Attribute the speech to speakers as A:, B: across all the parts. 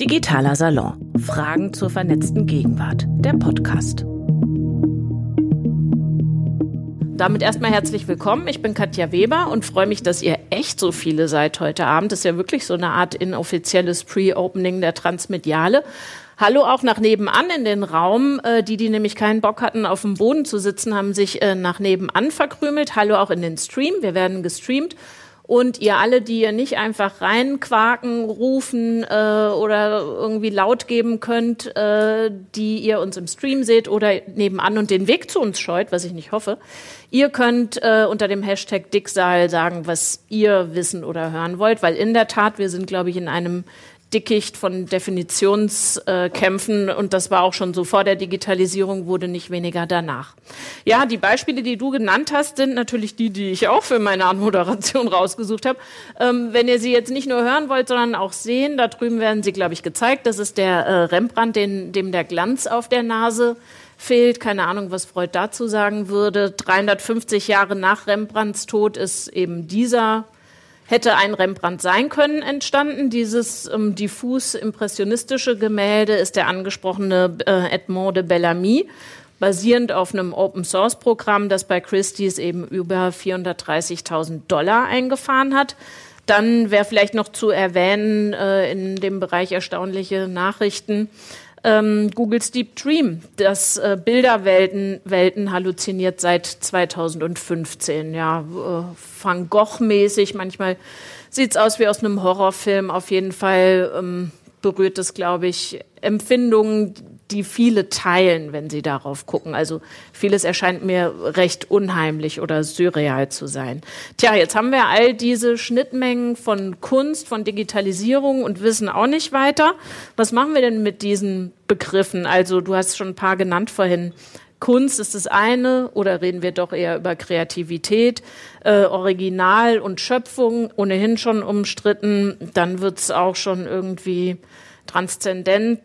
A: Digitaler Salon. Fragen zur vernetzten Gegenwart. Der Podcast. Damit erstmal herzlich willkommen. Ich bin Katja Weber und freue mich, dass ihr echt so viele seid heute Abend. Das ist ja wirklich so eine Art inoffizielles Pre-Opening der Transmediale. Hallo auch nach nebenan in den Raum. Äh, die, die nämlich keinen Bock hatten, auf dem Boden zu sitzen, haben sich äh, nach nebenan verkrümelt. Hallo auch in den Stream. Wir werden gestreamt. Und ihr alle, die ihr nicht einfach reinquaken, rufen äh, oder irgendwie laut geben könnt, äh, die ihr uns im Stream seht oder nebenan und den Weg zu uns scheut, was ich nicht hoffe, ihr könnt äh, unter dem Hashtag Dicksaal sagen, was ihr wissen oder hören wollt, weil in der Tat, wir sind, glaube ich, in einem Dickicht von Definitionskämpfen und das war auch schon so vor der Digitalisierung, wurde nicht weniger danach. Ja, die Beispiele, die du genannt hast, sind natürlich die, die ich auch für meine Anmoderation rausgesucht habe. Ähm, wenn ihr sie jetzt nicht nur hören wollt, sondern auch sehen, da drüben werden sie, glaube ich, gezeigt. Das ist der äh, Rembrandt, den, dem der Glanz auf der Nase fehlt. Keine Ahnung, was Freud dazu sagen würde. 350 Jahre nach Rembrandts Tod ist eben dieser hätte ein Rembrandt sein können entstanden. Dieses ähm, diffus impressionistische Gemälde ist der angesprochene äh, Edmond de Bellamy, basierend auf einem Open-Source-Programm, das bei Christie's eben über 430.000 Dollar eingefahren hat. Dann wäre vielleicht noch zu erwähnen äh, in dem Bereich erstaunliche Nachrichten ähm, Googles Deep Dream, das äh, Bilderwelten Welten halluziniert seit 2015. Ja, äh, Van Gogh-mäßig. Manchmal sieht's aus wie aus einem Horrorfilm. Auf jeden Fall ähm, berührt es, glaube ich, Empfindungen, die viele teilen, wenn sie darauf gucken. Also vieles erscheint mir recht unheimlich oder surreal zu sein. Tja, jetzt haben wir all diese Schnittmengen von Kunst, von Digitalisierung und wissen auch nicht weiter. Was machen wir denn mit diesen Begriffen? Also du hast schon ein paar genannt vorhin. Kunst ist das eine oder reden wir doch eher über Kreativität, äh, Original und Schöpfung, ohnehin schon umstritten. Dann wird's auch schon irgendwie transzendent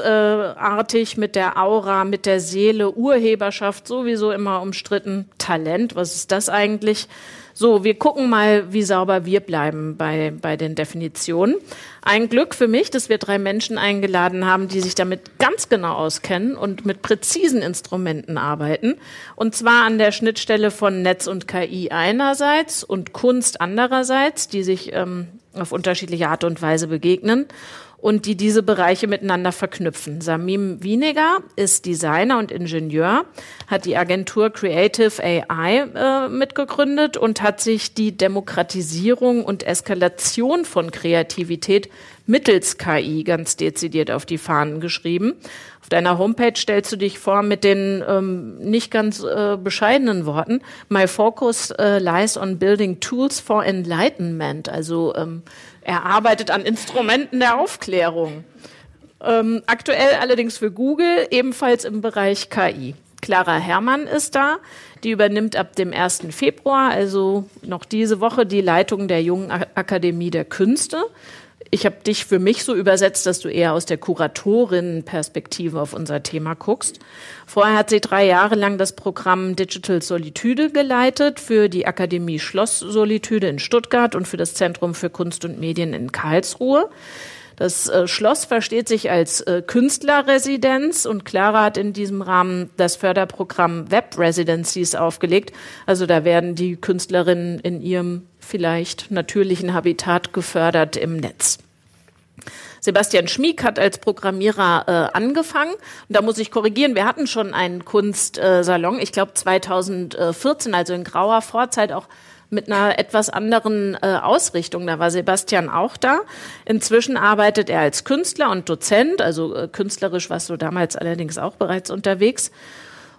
A: artig mit der Aura, mit der Seele, Urheberschaft sowieso immer umstritten. Talent, was ist das eigentlich? So, wir gucken mal, wie sauber wir bleiben bei, bei den Definitionen. Ein Glück für mich, dass wir drei Menschen eingeladen haben, die sich damit ganz genau auskennen und mit präzisen Instrumenten arbeiten. Und zwar an der Schnittstelle von Netz und KI einerseits und Kunst andererseits, die sich ähm, auf unterschiedliche Art und Weise begegnen und die diese Bereiche miteinander verknüpfen. Samim Wieniger ist Designer und Ingenieur, hat die Agentur Creative AI äh, mitgegründet und hat sich die Demokratisierung und Eskalation von Kreativität mittels KI ganz dezidiert auf die Fahnen geschrieben. Auf deiner Homepage stellst du dich vor mit den ähm, nicht ganz äh, bescheidenen Worten, My focus äh, lies on building tools for enlightenment, also ähm, er arbeitet an Instrumenten der Aufklärung. Ähm, aktuell allerdings für Google, ebenfalls im Bereich KI. Clara Herrmann ist da. Die übernimmt ab dem 1. Februar, also noch diese Woche, die Leitung der Jungen Akademie der Künste. Ich habe dich für mich so übersetzt, dass du eher aus der Kuratorinnenperspektive auf unser Thema guckst. Vorher hat sie drei Jahre lang das Programm Digital Solitude geleitet für die Akademie Schloss Solitude in Stuttgart und für das Zentrum für Kunst und Medien in Karlsruhe. Das äh, Schloss versteht sich als äh, Künstlerresidenz und Clara hat in diesem Rahmen das Förderprogramm Web Residencies aufgelegt. Also da werden die Künstlerinnen in ihrem vielleicht natürlichen Habitat gefördert im Netz. Sebastian Schmieg hat als Programmierer äh, angefangen. Und da muss ich korrigieren, wir hatten schon einen Kunstsalon, ich glaube 2014, also in grauer Vorzeit auch mit einer etwas anderen äh, Ausrichtung. Da war Sebastian auch da. Inzwischen arbeitet er als Künstler und Dozent, also äh, künstlerisch warst du damals allerdings auch bereits unterwegs.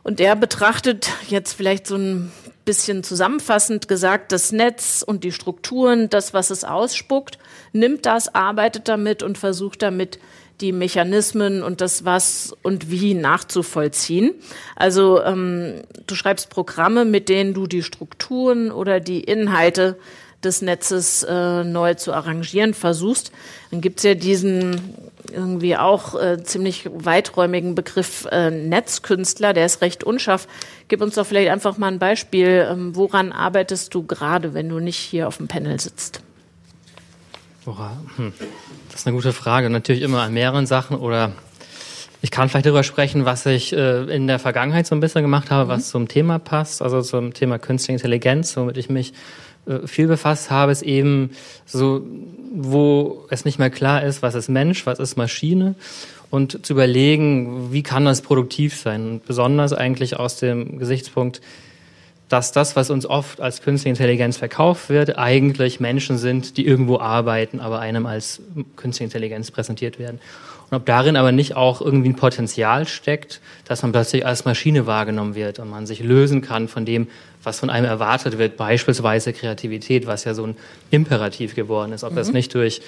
A: Und er betrachtet jetzt vielleicht so ein bisschen zusammenfassend gesagt, das Netz und die Strukturen, das, was es ausspuckt, nimmt das, arbeitet damit und versucht damit, die Mechanismen und das Was und Wie nachzuvollziehen. Also ähm, du schreibst Programme, mit denen du die Strukturen oder die Inhalte des Netzes äh, neu zu arrangieren versuchst. Dann gibt's ja diesen irgendwie auch äh, ziemlich weiträumigen Begriff äh, Netzkünstler, der ist recht unscharf. Gib uns doch vielleicht einfach mal ein Beispiel. Ähm, woran arbeitest du gerade, wenn du nicht hier auf dem Panel sitzt?
B: Hm. Das ist eine gute Frage. Natürlich immer an mehreren Sachen oder ich kann vielleicht darüber sprechen, was ich äh, in der Vergangenheit so ein bisschen gemacht habe, was mhm. zum Thema passt, also zum Thema Künstliche Intelligenz, womit ich mich viel befasst habe, ist eben so, wo es nicht mehr klar ist, was ist Mensch, was ist Maschine und zu überlegen, wie kann das produktiv sein. Und besonders eigentlich aus dem Gesichtspunkt, dass das, was uns oft als künstliche Intelligenz verkauft wird, eigentlich Menschen sind, die irgendwo arbeiten, aber einem als künstliche Intelligenz präsentiert werden. Und ob darin aber nicht auch irgendwie ein Potenzial steckt, dass man plötzlich als Maschine wahrgenommen wird und man sich lösen kann von dem, was von einem erwartet wird, beispielsweise Kreativität, was ja so ein Imperativ geworden ist, ob mhm. das nicht durch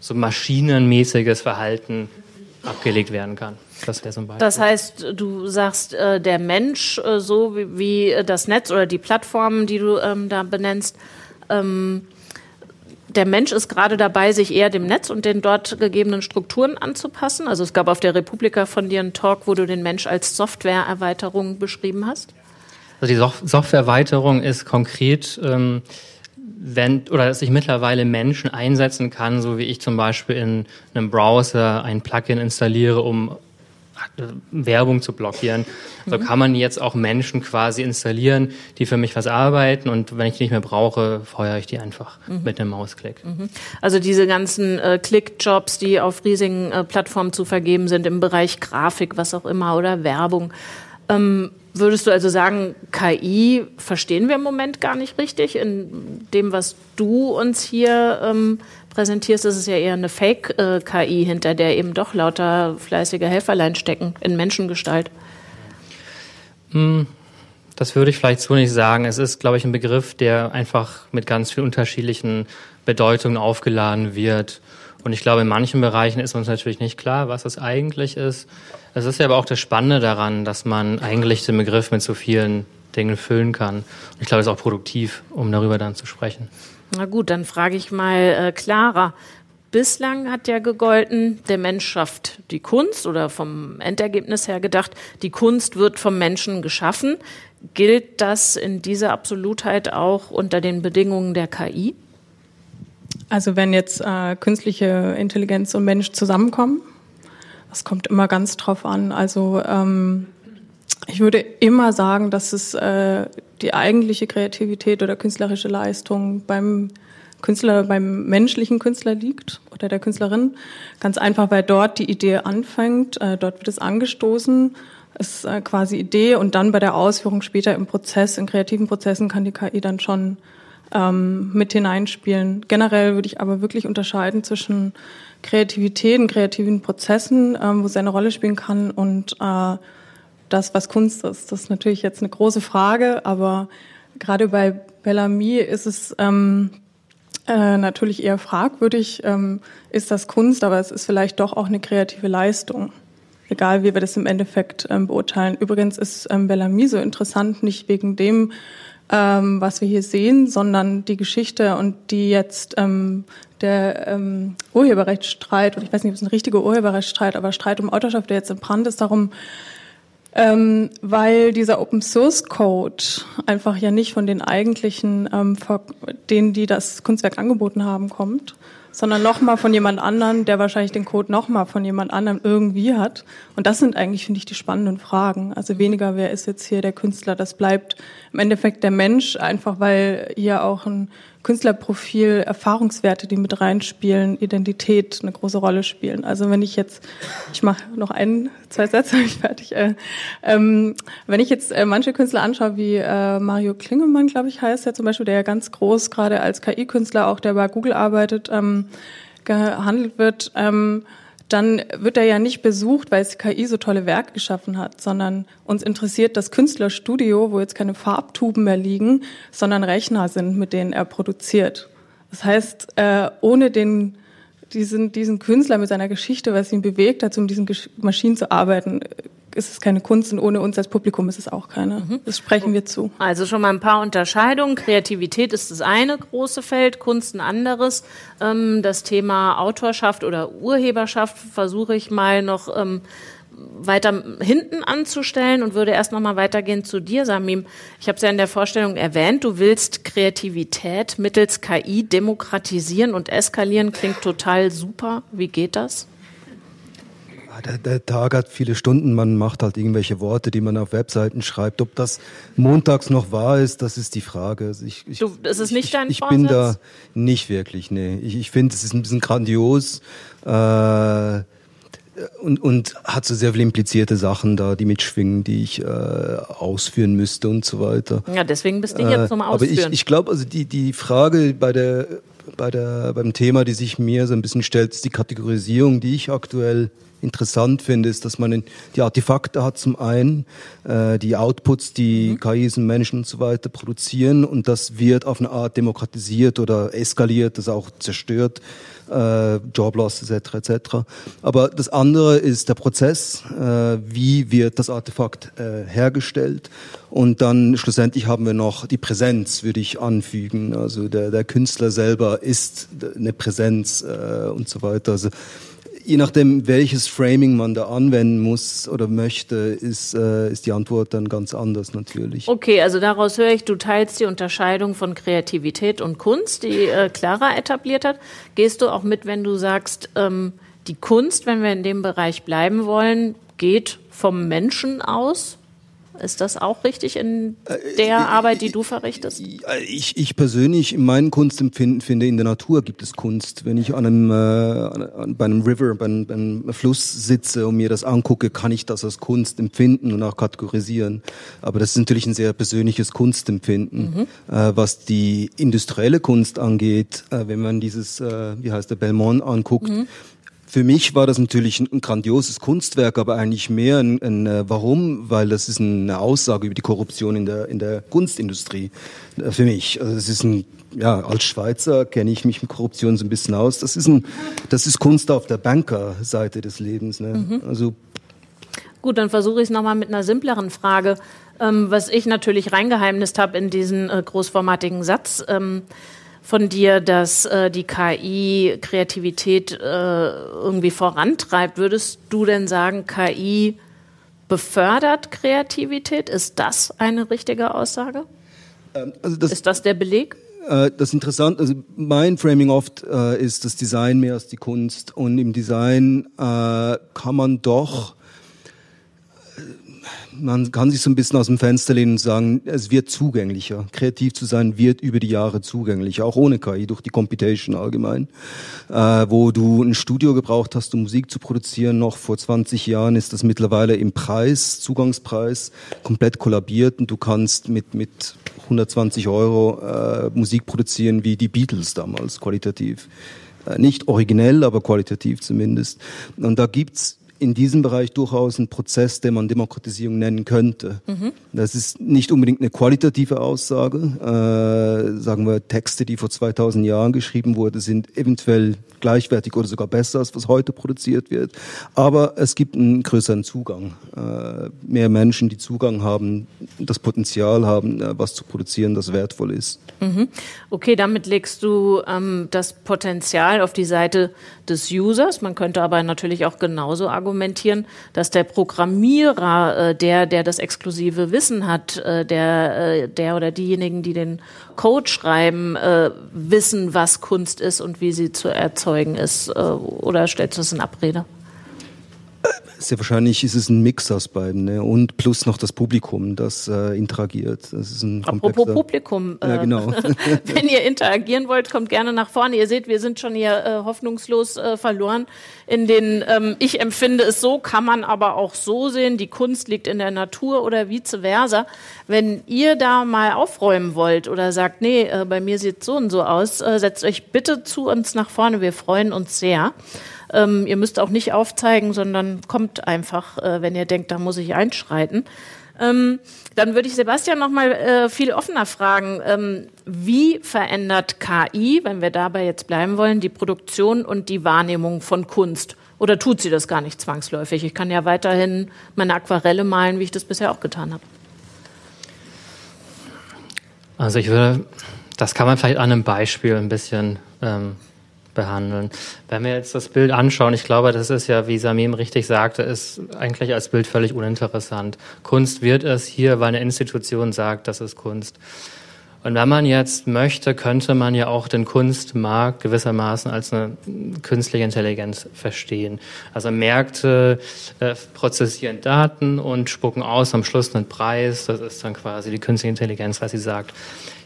B: so maschinenmäßiges Verhalten abgelegt werden kann.
A: Das wäre so ein Beispiel. Das heißt, du sagst, äh, der Mensch, äh, so wie, wie, das Netz oder die Plattformen, die du ähm, da benennst, ähm, der Mensch ist gerade dabei, sich eher dem Netz und den dort gegebenen Strukturen anzupassen. Also es gab auf der Republika von dir einen Talk, wo du den Mensch als Softwareerweiterung beschrieben hast.
B: Also die Softwareerweiterung ist konkret, ähm, wenn, oder dass ich mittlerweile Menschen einsetzen kann, so wie ich zum Beispiel in einem Browser ein Plugin installiere, um Werbung zu blockieren. So kann man jetzt auch Menschen quasi installieren, die für mich was arbeiten und wenn ich die nicht mehr brauche, feuere ich die einfach mhm. mit einem Mausklick. Mhm.
A: Also diese ganzen äh, Click-Jobs, die auf riesigen äh, Plattformen zu vergeben sind im Bereich Grafik, was auch immer oder Werbung. Ähm, würdest du also sagen, KI verstehen wir im Moment gar nicht richtig in dem, was du uns hier ähm, präsentierst, ist es ja eher eine Fake-KI, äh, hinter der eben doch lauter fleißige Helferlein stecken in Menschengestalt.
B: Hm, das würde ich vielleicht so nicht sagen. Es ist, glaube ich, ein Begriff, der einfach mit ganz vielen unterschiedlichen Bedeutungen aufgeladen wird. Und ich glaube, in manchen Bereichen ist uns natürlich nicht klar, was es eigentlich ist. Es ist ja aber auch das Spannende daran, dass man eigentlich den Begriff mit so vielen Dingen füllen kann. Und ich glaube, es ist auch produktiv, um darüber dann zu sprechen.
A: Na gut, dann frage ich mal äh, Clara. Bislang hat ja gegolten, der Mensch schafft die Kunst oder vom Endergebnis her gedacht, die Kunst wird vom Menschen geschaffen. Gilt das in dieser Absolutheit auch unter den Bedingungen der KI?
C: Also wenn jetzt äh, künstliche Intelligenz und Mensch zusammenkommen, das kommt immer ganz drauf an. Also ähm, ich würde immer sagen, dass es äh, die eigentliche Kreativität oder künstlerische Leistung beim Künstler, beim menschlichen Künstler liegt oder der Künstlerin. Ganz einfach, weil dort die Idee anfängt, äh, dort wird es angestoßen, ist äh, quasi Idee und dann bei der Ausführung später im Prozess, in kreativen Prozessen kann die KI dann schon ähm, mit hineinspielen. Generell würde ich aber wirklich unterscheiden zwischen Kreativität und kreativen Prozessen, ähm, wo sie eine Rolle spielen kann und äh, das, was Kunst ist. Das ist natürlich jetzt eine große Frage, aber gerade bei Bellamy ist es ähm, äh, natürlich eher fragwürdig, ähm, ist das Kunst, aber es ist vielleicht doch auch eine kreative Leistung. Egal, wie wir das im Endeffekt ähm, beurteilen. Übrigens ist ähm, Bellamy so interessant, nicht wegen dem, ähm, was wir hier sehen, sondern die Geschichte und die jetzt ähm, der ähm, Urheberrechtsstreit, oder ich weiß nicht, ob es ein richtiger Urheberrechtsstreit, aber Streit um Autorschaft, der jetzt im Brand ist, darum ähm, weil dieser Open Source Code einfach ja nicht von den eigentlichen, ähm, denen, die das Kunstwerk angeboten haben, kommt, sondern nochmal von jemand anderen, der wahrscheinlich den Code nochmal von jemand anderem irgendwie hat. Und das sind eigentlich, finde ich, die spannenden Fragen. Also weniger, wer ist jetzt hier der Künstler, das bleibt im Endeffekt der Mensch, einfach weil hier auch ein Künstlerprofil, Erfahrungswerte, die mit reinspielen, Identität eine große Rolle spielen. Also wenn ich jetzt, ich mache noch ein, zwei Sätze, ich fertig. Äh, ähm, wenn ich jetzt äh, manche Künstler anschaue, wie äh, Mario Klingemann, glaube ich, heißt er zum Beispiel, der ja ganz groß gerade als KI-Künstler auch, der bei Google arbeitet, ähm, gehandelt wird, ähm, dann wird er ja nicht besucht, weil es KI so tolle Werke geschaffen hat, sondern uns interessiert das Künstlerstudio, wo jetzt keine Farbtuben mehr liegen, sondern Rechner sind, mit denen er produziert. Das heißt, äh, ohne den diesen, diesen Künstler mit seiner Geschichte, was ihn bewegt hat, um diesen Maschinen zu arbeiten, ist es keine Kunst und ohne uns als Publikum ist es auch keine. Mhm. Das sprechen wir zu.
A: Also schon mal ein paar Unterscheidungen. Kreativität ist das eine große Feld, Kunst ein anderes. Ähm, das Thema Autorschaft oder Urheberschaft versuche ich mal noch ähm, weiter hinten anzustellen und würde erst noch mal weitergehen zu dir, Samim. Ich habe es ja in der Vorstellung erwähnt, du willst Kreativität mittels KI demokratisieren und eskalieren. Klingt total super. Wie geht das?
D: Der, der, Tag hat viele Stunden, man macht halt irgendwelche Worte, die man auf Webseiten schreibt. Ob das montags noch wahr ist, das ist die Frage. Also ich,
A: ich, du, ist es nicht
D: ich,
A: dein
D: Ich, ich bin da nicht wirklich, nee. Ich, ich finde, es ist ein bisschen grandios äh, und, und hat so sehr viele implizierte Sachen da, die mitschwingen, die ich äh, ausführen müsste und so weiter.
A: Ja, deswegen bist du jetzt zum Ausführen.
D: Aber ich, ich glaube, also die, die Frage bei der bei der, beim Thema, die sich mir so ein bisschen stellt, ist die Kategorisierung, die ich aktuell interessant finde, ist, dass man die Artefakte hat zum einen, äh, die Outputs, die mhm. KIs und Menschen und so weiter produzieren und das wird auf eine Art demokratisiert oder eskaliert, das auch zerstört, äh, Joblosses etc. etc. Aber das andere ist der Prozess, äh, wie wird das Artefakt äh, hergestellt und dann schlussendlich haben wir noch die Präsenz, würde ich anfügen. Also der, der Künstler selber ist eine Präsenz äh, und so weiter. Also je nachdem, welches Framing man da anwenden muss oder möchte, ist, äh, ist die Antwort dann ganz anders natürlich.
A: Okay, also daraus höre ich, du teilst die Unterscheidung von Kreativität und Kunst, die äh, Clara etabliert hat. Gehst du auch mit, wenn du sagst, ähm, die Kunst, wenn wir in dem Bereich bleiben wollen, geht vom Menschen aus? Ist das auch richtig in der äh, Arbeit, die du verrichtest?
D: Ich, ich persönlich, in meinem Kunstempfinden finde, in der Natur gibt es Kunst. Wenn ich an einem, äh, bei einem River, bei einem, bei einem, Fluss sitze und mir das angucke, kann ich das als Kunst empfinden und auch kategorisieren. Aber das ist natürlich ein sehr persönliches Kunstempfinden. Mhm. Äh, was die industrielle Kunst angeht, äh, wenn man dieses, äh, wie heißt der, Belmont anguckt, mhm für mich war das natürlich ein, ein grandioses Kunstwerk, aber eigentlich mehr ein, ein, äh, Warum, weil das ist eine Aussage über die Korruption in der in der Kunstindustrie. Äh, für mich, also das ist ein ja als Schweizer kenne ich mich mit Korruption so ein bisschen aus. Das ist ein das ist Kunst auf der Bankerseite des Lebens. Ne? Mhm. Also
A: Gut, dann versuche ich es nochmal mit einer simpleren Frage, ähm, was ich natürlich reingeheimnist habe in diesen äh, großformatigen Satz. Ähm, von dir, dass äh, die KI Kreativität äh, irgendwie vorantreibt. Würdest du denn sagen, KI befördert Kreativität? Ist das eine richtige Aussage? Ähm, also das, ist das der Beleg?
D: Äh, das Interessante, also mein Framing oft äh, ist das Design mehr als die Kunst. Und im Design äh, kann man doch man kann sich so ein bisschen aus dem Fenster lehnen und sagen, es wird zugänglicher. Kreativ zu sein wird über die Jahre zugänglicher, auch ohne KI, durch die Computation allgemein. Äh, wo du ein Studio gebraucht hast, um Musik zu produzieren, noch vor 20 Jahren ist das mittlerweile im Preis, Zugangspreis, komplett kollabiert und du kannst mit, mit 120 Euro äh, Musik produzieren wie die Beatles damals, qualitativ. Äh, nicht originell, aber qualitativ zumindest. Und da gibt's in diesem Bereich durchaus ein Prozess, den man Demokratisierung nennen könnte. Mhm. Das ist nicht unbedingt eine qualitative Aussage. Äh, sagen wir, Texte, die vor 2000 Jahren geschrieben wurden, sind eventuell gleichwertig oder sogar besser, als was heute produziert wird. Aber es gibt einen größeren Zugang. Äh, mehr Menschen, die Zugang haben, das Potenzial haben, äh, was zu produzieren, das wertvoll ist.
A: Mhm. Okay, damit legst du ähm, das Potenzial auf die Seite des Users. Man könnte aber natürlich auch genauso argumentieren, dass der Programmierer, äh, der, der das exklusive Wissen hat, äh, der, äh, der oder diejenigen, die den Code schreiben, wissen, was Kunst ist und wie sie zu erzeugen ist? Oder stellst du das in Abrede?
D: Sehr wahrscheinlich ist es ein Mix aus beiden ne? und plus noch das Publikum, das äh, interagiert. Das ist ein
A: Apropos Publikum,
D: äh, ja, genau.
A: wenn ihr interagieren wollt, kommt gerne nach vorne. Ihr seht, wir sind schon hier äh, hoffnungslos äh, verloren. In den, ähm, ich empfinde es so, kann man aber auch so sehen, die Kunst liegt in der Natur oder vice versa. Wenn ihr da mal aufräumen wollt oder sagt, nee, äh, bei mir sieht so und so aus, äh, setzt euch bitte zu uns nach vorne. Wir freuen uns sehr. Ähm, ihr müsst auch nicht aufzeigen, sondern kommt einfach, äh, wenn ihr denkt, da muss ich einschreiten. Ähm, dann würde ich Sebastian noch mal äh, viel offener fragen. Ähm, wie verändert KI, wenn wir dabei jetzt bleiben wollen, die Produktion und die Wahrnehmung von Kunst? Oder tut sie das gar nicht zwangsläufig? Ich kann ja weiterhin meine Aquarelle malen, wie ich das bisher auch getan habe.
B: Also ich würde, das kann man vielleicht an einem Beispiel ein bisschen ähm, behandeln. Wenn wir jetzt das Bild anschauen, ich glaube, das ist ja, wie Samim richtig sagte, ist eigentlich als Bild völlig uninteressant. Kunst wird es hier, weil eine Institution sagt, das ist Kunst. Und wenn man jetzt möchte, könnte man ja auch den Kunstmarkt gewissermaßen als eine künstliche Intelligenz verstehen. Also Märkte äh, prozessieren Daten und spucken aus am Schluss einen Preis. Das ist dann quasi die künstliche Intelligenz, was sie sagt.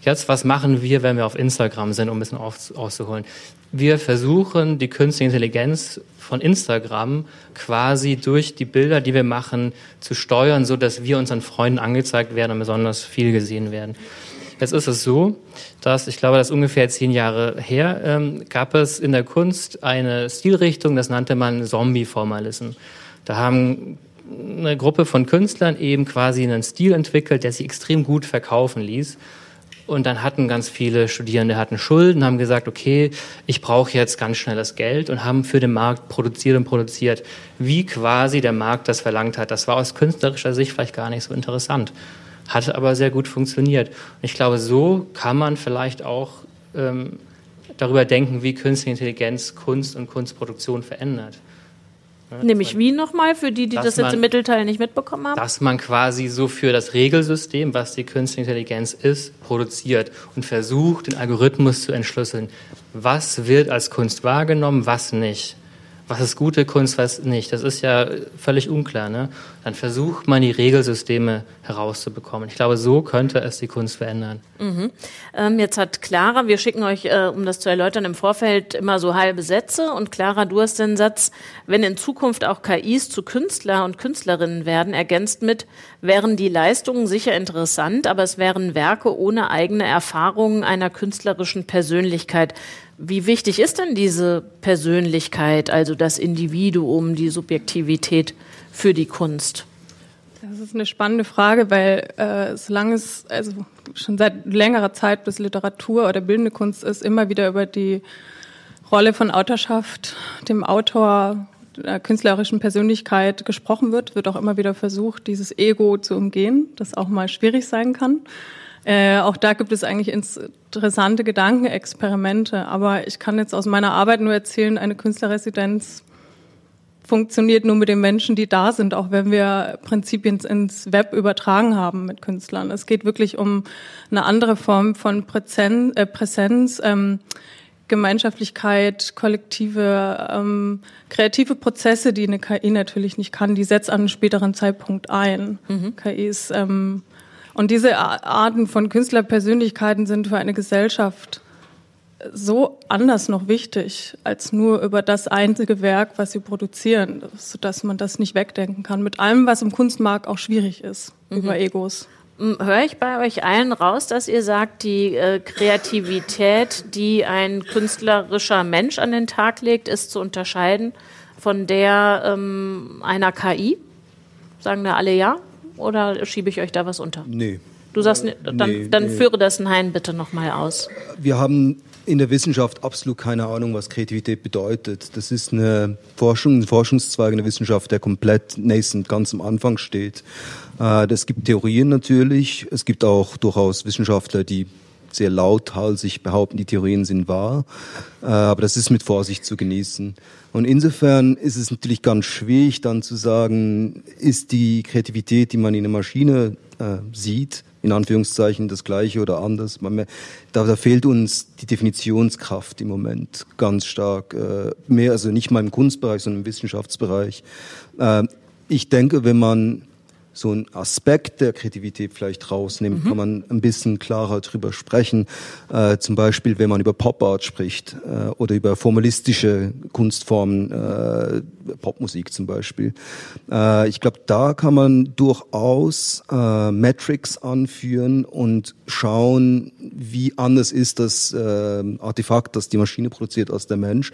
B: Jetzt, was machen wir, wenn wir auf Instagram sind, um ein bisschen aus, auszuholen? Wir versuchen, die künstliche Intelligenz von Instagram quasi durch die Bilder, die wir machen, zu steuern, so dass wir unseren Freunden angezeigt werden und besonders viel gesehen werden. Jetzt ist es so, dass ich glaube, das ist ungefähr zehn Jahre her, ähm, gab es in der Kunst eine Stilrichtung, das nannte man Zombie-Formalism. Da haben eine Gruppe von Künstlern eben quasi einen Stil entwickelt, der sich extrem gut verkaufen ließ. Und dann hatten ganz viele Studierende hatten Schulden, haben gesagt, okay, ich brauche jetzt ganz schnell das Geld und haben für den Markt produziert und produziert, wie quasi der Markt das verlangt hat. Das war aus künstlerischer Sicht vielleicht gar nicht so interessant hat aber sehr gut funktioniert. Und ich glaube, so kann man vielleicht auch ähm, darüber denken, wie künstliche Intelligenz Kunst und Kunstproduktion verändert.
A: Nämlich wie nochmal, für die, die das jetzt man, im Mittelteil nicht mitbekommen haben?
B: Dass man quasi so für das Regelsystem, was die künstliche Intelligenz ist, produziert und versucht, den Algorithmus zu entschlüsseln. Was wird als Kunst wahrgenommen, was nicht? Was ist gute Kunst, was nicht. Das ist ja völlig unklar. Ne? Dann versucht man die Regelsysteme herauszubekommen. Ich glaube, so könnte es die Kunst verändern.
A: Mhm. Ähm, jetzt hat Clara, wir schicken euch, äh, um das zu erläutern, im Vorfeld immer so halbe Sätze. Und Clara, du hast den Satz, wenn in Zukunft auch KIs zu Künstler und Künstlerinnen werden, ergänzt mit, wären die Leistungen sicher interessant, aber es wären Werke ohne eigene Erfahrungen einer künstlerischen Persönlichkeit. Wie wichtig ist denn diese Persönlichkeit, also das Individuum, die Subjektivität für die Kunst?
C: Das ist eine spannende Frage, weil äh, solange es also schon seit längerer Zeit bis Literatur oder bildende Kunst ist, immer wieder über die Rolle von Autorschaft, dem Autor, der künstlerischen Persönlichkeit gesprochen wird, wird auch immer wieder versucht, dieses Ego zu umgehen, das auch mal schwierig sein kann. Äh, auch da gibt es eigentlich interessante Gedankenexperimente. Aber ich kann jetzt aus meiner Arbeit nur erzählen, eine Künstlerresidenz funktioniert nur mit den Menschen, die da sind, auch wenn wir Prinzipien ins Web übertragen haben mit Künstlern. Es geht wirklich um eine andere Form von Präsenz, äh, Präsenz ähm, Gemeinschaftlichkeit, kollektive, ähm, kreative Prozesse, die eine KI natürlich nicht kann, die setzt an einem späteren Zeitpunkt ein. Mhm. KI ist ähm, und diese Arten von Künstlerpersönlichkeiten sind für eine Gesellschaft so anders noch wichtig als nur über das einzige Werk, was sie produzieren, sodass man das nicht wegdenken kann. Mit allem, was im Kunstmarkt auch schwierig ist, mhm. über Egos.
A: Höre ich bei euch allen raus, dass ihr sagt, die äh, Kreativität, die ein künstlerischer Mensch an den Tag legt, ist zu unterscheiden von der ähm, einer KI? Sagen da alle ja? Oder schiebe ich euch da was unter?
D: Nee.
A: Du sagst, dann, nee, dann nee. führe das Nein bitte nochmal aus.
D: Wir haben in der Wissenschaft absolut keine Ahnung, was Kreativität bedeutet. Das ist eine Forschung, ein Forschungszweig in der Wissenschaft, der komplett nascent, ganz am Anfang steht. Es äh, gibt Theorien natürlich. Es gibt auch durchaus Wissenschaftler, die sehr lauthals behaupten, die Theorien sind wahr. Äh, aber das ist mit Vorsicht zu genießen. Und insofern ist es natürlich ganz schwierig dann zu sagen, ist die Kreativität, die man in der Maschine äh, sieht, in Anführungszeichen das gleiche oder anders. Man, da, da fehlt uns die Definitionskraft im Moment ganz stark. Äh, mehr, also nicht mal im Kunstbereich, sondern im Wissenschaftsbereich. Äh, ich denke, wenn man so einen Aspekt der Kreativität vielleicht rausnimmt, mhm. kann man ein bisschen klarer drüber sprechen. Äh, zum Beispiel, wenn man über Pop Art spricht äh, oder über formalistische Kunstformen, äh, Popmusik zum Beispiel. Äh, ich glaube, da kann man durchaus äh, Metrics anführen und schauen, wie anders ist das äh, Artefakt, das die Maschine produziert, als der Mensch.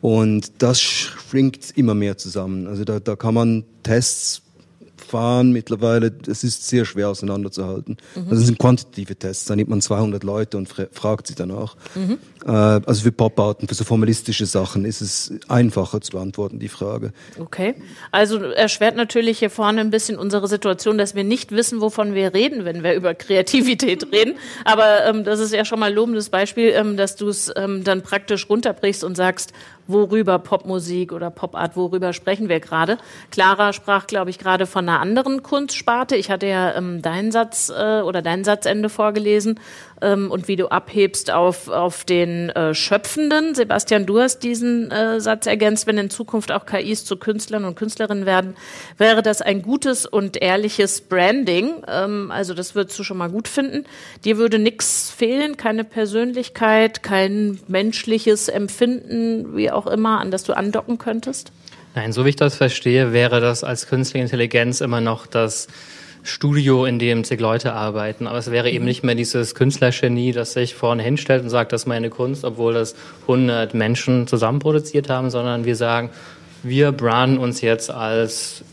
D: Und das schrinkt immer mehr zusammen. Also da, da kann man Tests Verfahren mittlerweile, es ist sehr schwer auseinanderzuhalten. Mhm. Also das sind quantitative Tests, da nimmt man 200 Leute und fragt sie danach. Mhm. Äh, also für Pop-Arten, für so formalistische Sachen ist es einfacher zu beantworten, die Frage.
A: Okay, also erschwert natürlich hier vorne ein bisschen unsere Situation, dass wir nicht wissen, wovon wir reden, wenn wir über Kreativität reden. Aber ähm, das ist ja schon mal ein lobendes Beispiel, ähm, dass du es ähm, dann praktisch runterbrichst und sagst, worüber Popmusik oder Popart, worüber sprechen wir gerade. Clara sprach, glaube ich, gerade von einer anderen Kunstsparte. Ich hatte ja ähm, deinen Satz äh, oder dein Satzende vorgelesen ähm, und wie du abhebst auf, auf den äh, Schöpfenden. Sebastian, du hast diesen äh, Satz ergänzt, wenn in Zukunft auch KIs zu Künstlern und Künstlerinnen werden, wäre das ein gutes und ehrliches Branding. Ähm, also das würdest du schon mal gut finden. Dir würde nichts fehlen, keine Persönlichkeit, kein menschliches Empfinden, wie auch immer, an das du andocken könntest?
B: Nein, so wie ich das verstehe, wäre das als künstliche Intelligenz immer noch das Studio, in dem zig Leute arbeiten. Aber es wäre eben mhm. nicht mehr dieses Künstlergenie, das sich vorne hinstellt und sagt, das ist meine Kunst, obwohl das 100 Menschen zusammen produziert haben, sondern wir sagen, wir branden uns jetzt als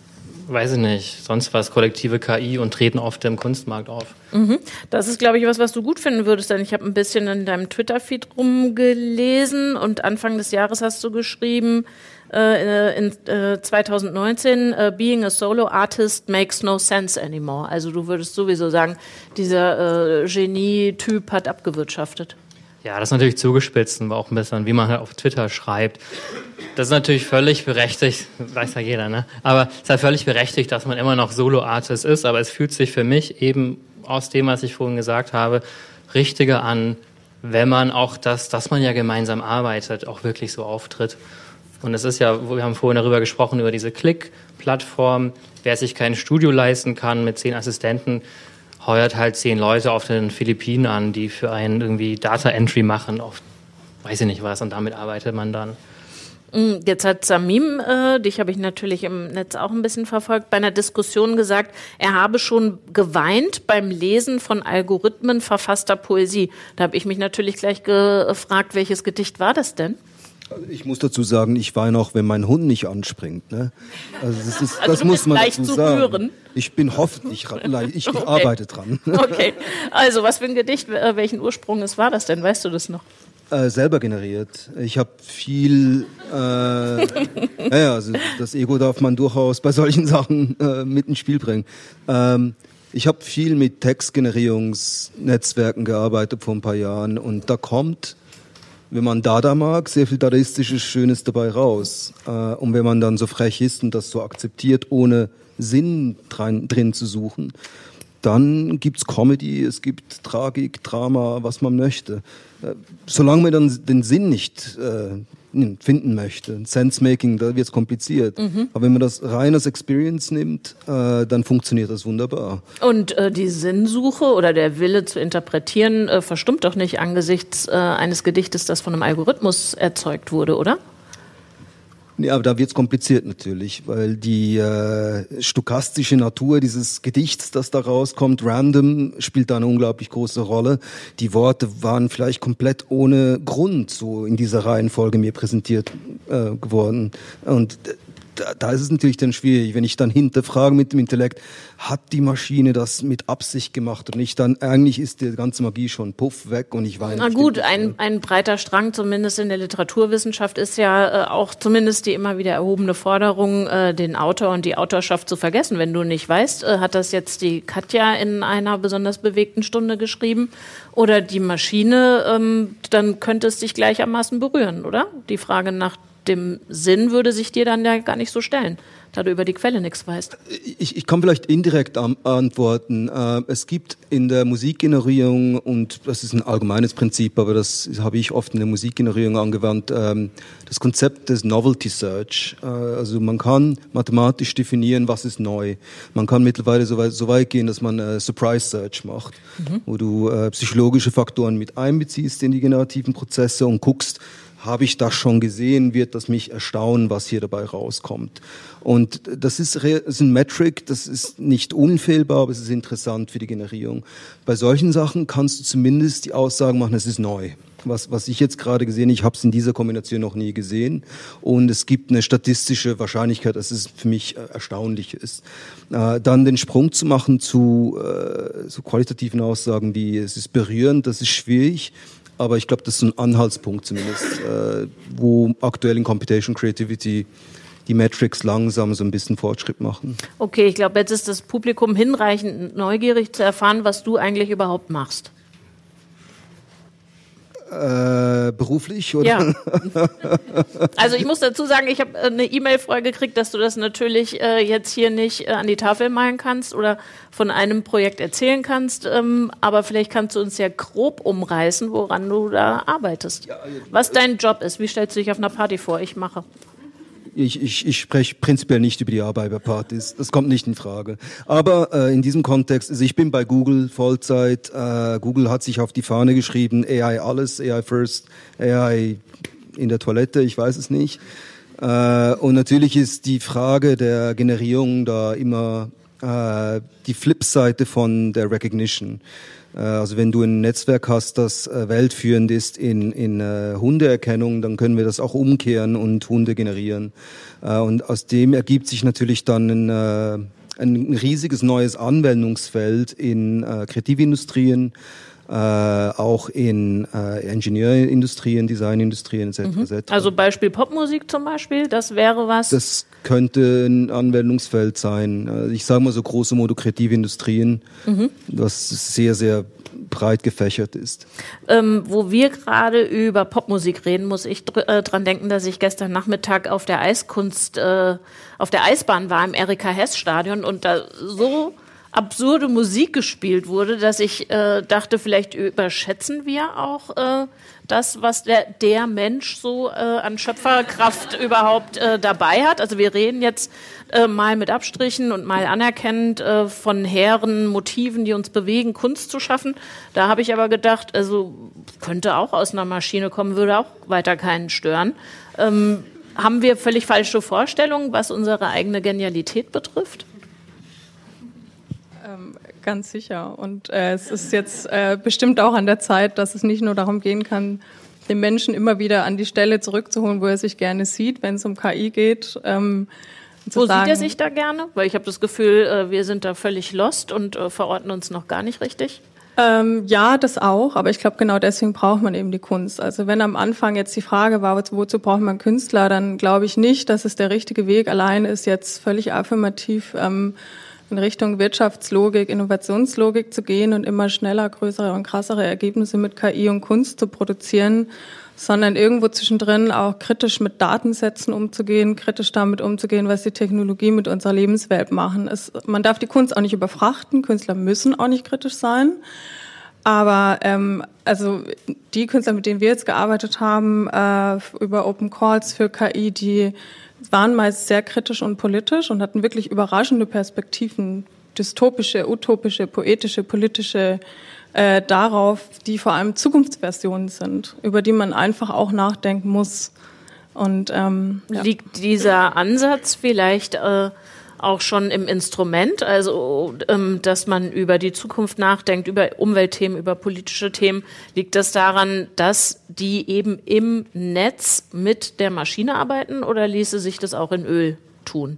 B: weiß ich nicht, sonst was, kollektive KI und treten auf dem Kunstmarkt auf.
A: Mhm. Das ist, glaube ich, was, was du gut finden würdest, denn ich habe ein bisschen in deinem Twitter-Feed rumgelesen und Anfang des Jahres hast du geschrieben, äh, in äh, 2019, äh, Being a Solo Artist makes no sense anymore. Also du würdest sowieso sagen, dieser äh, Genie-Typ hat abgewirtschaftet.
B: Ja, das ist natürlich zugespitzt und auch ein bisschen, wie man halt auf Twitter schreibt. Das ist natürlich völlig berechtigt, weiß ja jeder, ne? Aber es ist halt völlig berechtigt, dass man immer noch Solo-Artist ist, aber es fühlt sich für mich eben aus dem, was ich vorhin gesagt habe, richtiger an, wenn man auch das, dass man ja gemeinsam arbeitet, auch wirklich so auftritt. Und es ist ja, wir haben vorhin darüber gesprochen, über diese Click-Plattform. Wer sich kein Studio leisten kann mit zehn Assistenten, heuert halt zehn Leute auf den Philippinen an, die für einen irgendwie Data Entry machen, auf weiß ich nicht was, und damit arbeitet man dann.
A: Mm, jetzt hat Samim, äh, dich habe ich natürlich im Netz auch ein bisschen verfolgt, bei einer Diskussion gesagt, er habe schon geweint beim Lesen von Algorithmen verfasster Poesie. Da habe ich mich natürlich gleich gefragt, welches Gedicht war das denn?
D: Ich muss dazu sagen, ich weine auch, wenn mein Hund nicht anspringt. Ne? Also das, ist, also das muss man dazu sagen. Hören. Ich bin hoffentlich, ich, okay. arbeite dran.
A: Okay, also was für ein Gedicht, äh, welchen Ursprung es war das denn? Weißt du das noch?
D: Äh, selber generiert. Ich habe viel, äh, ja, also das Ego darf man durchaus bei solchen Sachen äh, mit ins Spiel bringen. Ähm, ich habe viel mit Textgenerierungsnetzwerken gearbeitet vor ein paar Jahren und da kommt wenn man Dada mag, sehr viel Dadaistisches Schönes dabei raus. Äh, und wenn man dann so frech ist und das so akzeptiert, ohne Sinn drin, drin zu suchen, dann gibt's Comedy, es gibt Tragik, Drama, was man möchte. Äh, solange man dann den Sinn nicht äh, finden möchte. Sense-Making, da wird es kompliziert. Mhm. Aber wenn man das rein als Experience nimmt, äh, dann funktioniert das wunderbar.
A: Und äh, die Sinnsuche oder der Wille zu interpretieren äh, verstummt doch nicht angesichts äh, eines Gedichtes, das von einem Algorithmus erzeugt wurde, oder?
D: Ja, aber da wird's kompliziert natürlich, weil die äh, stochastische Natur dieses Gedichts, das da rauskommt, random, spielt da eine unglaublich große Rolle. Die Worte waren vielleicht komplett ohne Grund so in dieser Reihenfolge mir präsentiert äh, geworden. Und da, da ist es natürlich dann schwierig, wenn ich dann hinterfrage mit dem Intellekt, hat die Maschine das mit Absicht gemacht oder nicht, dann eigentlich ist die ganze Magie schon puff weg und ich weine.
A: Na gut, ein, ein breiter Strang, zumindest in der Literaturwissenschaft, ist ja äh, auch zumindest die immer wieder erhobene Forderung, äh, den Autor und die Autorschaft zu vergessen. Wenn du nicht weißt, äh, hat das jetzt die Katja in einer besonders bewegten Stunde geschrieben oder die Maschine, ähm, dann könnte es dich gleichermaßen berühren, oder? Die Frage nach dem Sinn würde sich dir dann ja gar nicht so stellen, da du über die Quelle nichts weißt.
D: Ich, ich kann vielleicht indirekt antworten. Äh, es gibt in der Musikgenerierung, und das ist ein allgemeines Prinzip, aber das habe ich oft in der Musikgenerierung angewandt, ähm, das Konzept des Novelty Search. Äh, also man kann mathematisch definieren, was ist neu. Man kann mittlerweile so weit, so weit gehen, dass man äh, Surprise Search macht, mhm. wo du psychologische Faktoren mit einbeziehst in die generativen Prozesse und guckst, habe ich das schon gesehen, wird das mich erstaunen, was hier dabei rauskommt. Und das ist, ist ein Metric, das ist nicht unfehlbar, aber es ist interessant für die Generierung. Bei solchen Sachen kannst du zumindest die Aussagen machen, es ist neu. was, was ich jetzt gerade gesehen, ich habe es in dieser Kombination noch nie gesehen. Und es gibt eine statistische Wahrscheinlichkeit, dass es für mich äh, erstaunlich ist. Äh, dann den Sprung zu machen zu äh, so qualitativen Aussagen wie es ist berührend, das ist schwierig. Aber ich glaube, das ist ein Anhaltspunkt zumindest, äh, wo aktuell in Computation Creativity die Metrics langsam so ein bisschen Fortschritt machen.
A: Okay, ich glaube, jetzt ist das Publikum hinreichend neugierig zu erfahren, was du eigentlich überhaupt machst.
D: Äh, beruflich oder?
A: Ja. Also ich muss dazu sagen, ich habe äh, eine E-Mail vorher gekriegt, dass du das natürlich äh, jetzt hier nicht äh, an die Tafel malen kannst oder von einem Projekt erzählen kannst, ähm, aber vielleicht kannst du uns ja grob umreißen, woran du da arbeitest. Was dein Job ist. Wie stellst du dich auf einer Party vor? Ich mache
D: ich, ich, ich spreche prinzipiell nicht über die Arbeit bei Partys. Das kommt nicht in Frage. Aber äh, in diesem Kontext, also ich bin bei Google Vollzeit. Äh, Google hat sich auf die Fahne geschrieben, AI alles, AI first, AI in der Toilette, ich weiß es nicht. Äh, und natürlich ist die Frage der Generierung da immer äh, die Flipseite von der Recognition. Äh, also wenn du ein Netzwerk hast, das äh, weltführend ist in, in äh, Hundeerkennung, dann können wir das auch umkehren und Hunde generieren. Und aus dem ergibt sich natürlich dann ein, ein riesiges neues Anwendungsfeld in Kreativindustrien, äh, auch in äh, Ingenieurindustrien, Designindustrien etc. Mhm. etc.
A: Also Beispiel Popmusik zum Beispiel, das wäre was?
D: Das könnte ein Anwendungsfeld sein. Also ich sage mal so große modukreative Industrien, mhm. was sehr, sehr breit gefächert ist.
A: Ähm, wo wir gerade über Popmusik reden, muss ich dr äh, dran denken, dass ich gestern Nachmittag auf der Eiskunst, äh, auf der Eisbahn war im Erika Hess Stadion und da so absurde Musik gespielt wurde, dass ich äh, dachte, vielleicht überschätzen wir auch äh, das, was der, der Mensch so äh, an Schöpferkraft überhaupt äh, dabei hat. Also wir reden jetzt äh, mal mit Abstrichen und mal anerkennend äh, von hehren Motiven, die uns bewegen, Kunst zu schaffen. Da habe ich aber gedacht, also könnte auch aus einer Maschine kommen, würde auch weiter keinen stören. Ähm, haben wir völlig falsche Vorstellungen, was unsere eigene Genialität betrifft?
C: Ganz sicher. Und äh, es ist jetzt äh, bestimmt auch an der Zeit, dass es nicht nur darum gehen kann, den Menschen immer wieder an die Stelle zurückzuholen, wo er sich gerne sieht, wenn es um KI geht. Ähm,
A: wo sagen, sieht er sich da gerne? Weil ich habe das Gefühl, äh, wir sind da völlig lost und äh, verorten uns noch gar nicht richtig.
C: Ähm, ja, das auch, aber ich glaube, genau deswegen braucht man eben die Kunst. Also wenn am Anfang jetzt die Frage war, wozu braucht man Künstler, dann glaube ich nicht, dass es der richtige Weg allein ist, jetzt völlig affirmativ ähm, in Richtung Wirtschaftslogik, Innovationslogik zu gehen und immer schneller, größere und krassere Ergebnisse mit KI und Kunst zu produzieren, sondern irgendwo zwischendrin auch kritisch mit Datensätzen umzugehen, kritisch damit umzugehen, was die Technologie mit unserer Lebenswelt machen. Es, man darf die Kunst auch nicht überfrachten, Künstler müssen auch nicht kritisch sein. Aber ähm, also die Künstler, mit denen wir jetzt gearbeitet haben, äh, über Open Calls für KI, die waren meist sehr kritisch und politisch und hatten wirklich überraschende Perspektiven, dystopische, utopische, poetische, politische, äh, darauf, die vor allem Zukunftsversionen sind, über die man einfach auch nachdenken muss. Und ähm,
A: ja. liegt dieser Ansatz vielleicht äh, auch schon im Instrument, also ähm, dass man über die Zukunft nachdenkt, über Umweltthemen, über politische Themen. Liegt das daran, dass die eben im Netz mit der Maschine arbeiten oder ließe sich das auch in Öl tun?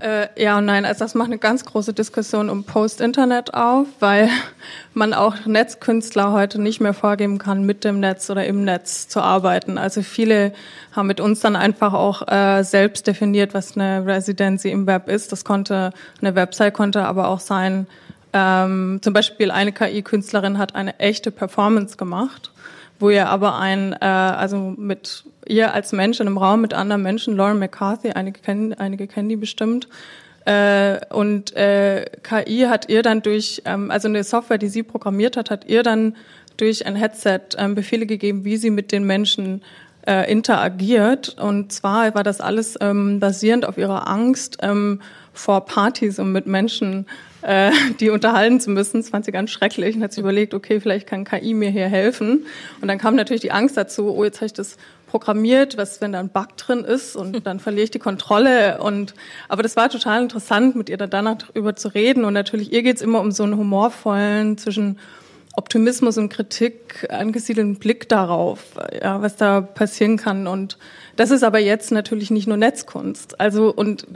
C: Äh, ja und nein, also das macht eine ganz große Diskussion um Post-Internet auf, weil man auch Netzkünstler heute nicht mehr vorgeben kann, mit dem Netz oder im Netz zu arbeiten. Also viele haben mit uns dann einfach auch äh, selbst definiert, was eine Residency im Web ist. Das konnte, eine Website konnte aber auch sein, ähm, zum Beispiel eine KI-Künstlerin hat eine echte Performance gemacht wo ihr aber ein, äh, also mit ihr als Mensch in einem Raum mit anderen Menschen, Lauren McCarthy, einige kennen, einige kennen die bestimmt, äh, und äh, KI hat ihr dann durch, ähm, also eine Software, die sie programmiert hat, hat ihr dann durch ein Headset ähm, Befehle gegeben, wie sie mit den Menschen äh, interagiert. Und zwar war das alles ähm, basierend auf ihrer Angst ähm, vor Partys und mit Menschen äh, die unterhalten zu müssen. Das fand sie ganz schrecklich und hat sich überlegt, okay, vielleicht kann KI mir hier helfen. Und dann kam natürlich die Angst dazu, oh, jetzt habe ich das programmiert, was, wenn da ein Bug drin ist und dann verliere ich die Kontrolle. Und aber das war total interessant, mit ihr da danach darüber zu reden. Und natürlich, ihr geht's immer um so einen humorvollen zwischen Optimismus und Kritik angesiedelten Blick darauf, ja, was da passieren kann. Und das ist aber jetzt natürlich nicht nur Netzkunst. Also und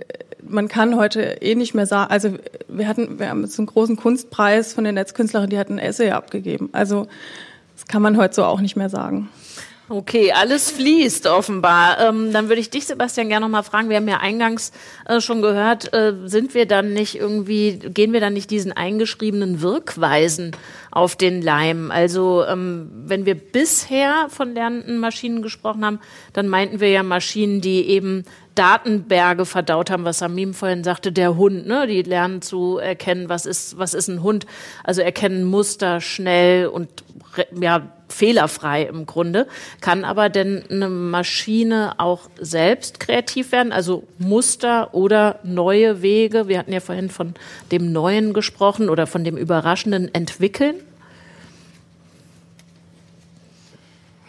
C: man kann heute eh nicht mehr sagen, also wir hatten, wir haben jetzt einen großen Kunstpreis von den Netzkünstlerinnen, die hatten ein Essay abgegeben. Also das kann man heute so auch nicht mehr sagen.
A: Okay, alles fließt offenbar. Ähm, dann würde ich dich, Sebastian, gerne noch mal fragen. Wir haben ja eingangs äh, schon gehört, äh, sind wir dann nicht irgendwie, gehen wir dann nicht diesen eingeschriebenen Wirkweisen auf den Leim? Also ähm, wenn wir bisher von lernenden Maschinen gesprochen haben, dann meinten wir ja Maschinen, die eben Datenberge verdaut haben, was Samim vorhin sagte, der Hund, ne? Die lernen zu erkennen, was ist, was ist ein Hund. Also erkennen Muster schnell und ja, fehlerfrei im Grunde. Kann aber denn eine Maschine auch selbst kreativ werden, also Muster oder neue Wege? Wir hatten ja vorhin von dem Neuen gesprochen oder von dem Überraschenden entwickeln.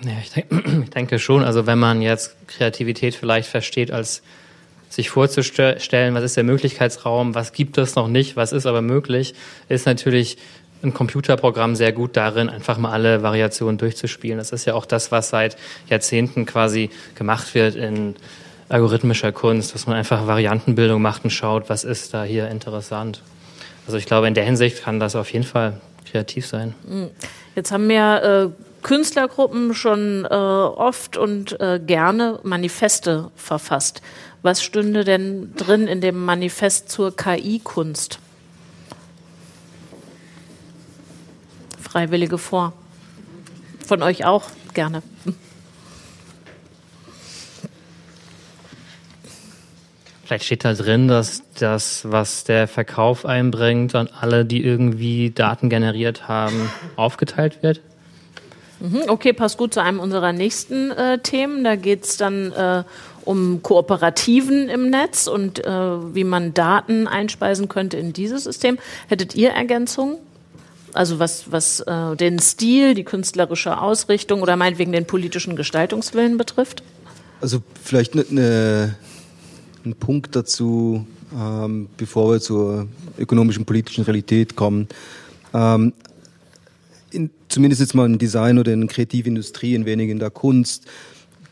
B: Ja, ich, denke, ich denke schon. Also wenn man jetzt Kreativität vielleicht versteht als sich vorzustellen, was ist der Möglichkeitsraum, was gibt es noch nicht, was ist aber möglich, ist natürlich ein Computerprogramm sehr gut darin, einfach mal alle Variationen durchzuspielen. Das ist ja auch das, was seit Jahrzehnten quasi gemacht wird in algorithmischer Kunst, dass man einfach Variantenbildung macht und schaut, was ist da hier interessant. Also ich glaube, in der Hinsicht kann das auf jeden Fall kreativ sein.
A: Hm. Jetzt haben wir äh, Künstlergruppen schon äh, oft und äh, gerne Manifeste verfasst. Was stünde denn drin in dem Manifest zur KI-Kunst? Freiwillige vor. Von euch auch gerne.
B: Vielleicht steht da drin, dass das, was der Verkauf einbringt, an alle, die irgendwie Daten generiert haben, aufgeteilt wird?
A: Mhm, okay, passt gut zu einem unserer nächsten äh, Themen. Da geht es dann äh, um Kooperativen im Netz und äh, wie man Daten einspeisen könnte in dieses System. Hättet ihr Ergänzungen? Also was, was äh, den Stil, die künstlerische Ausrichtung oder meinetwegen den politischen Gestaltungswillen betrifft?
D: Also vielleicht ne, ne, ein Punkt dazu, ähm, bevor wir zur ökonomischen, politischen Realität kommen. Ähm, in, zumindest jetzt mal im Design oder in der Kreativindustrie, ein wenig in der Kunst,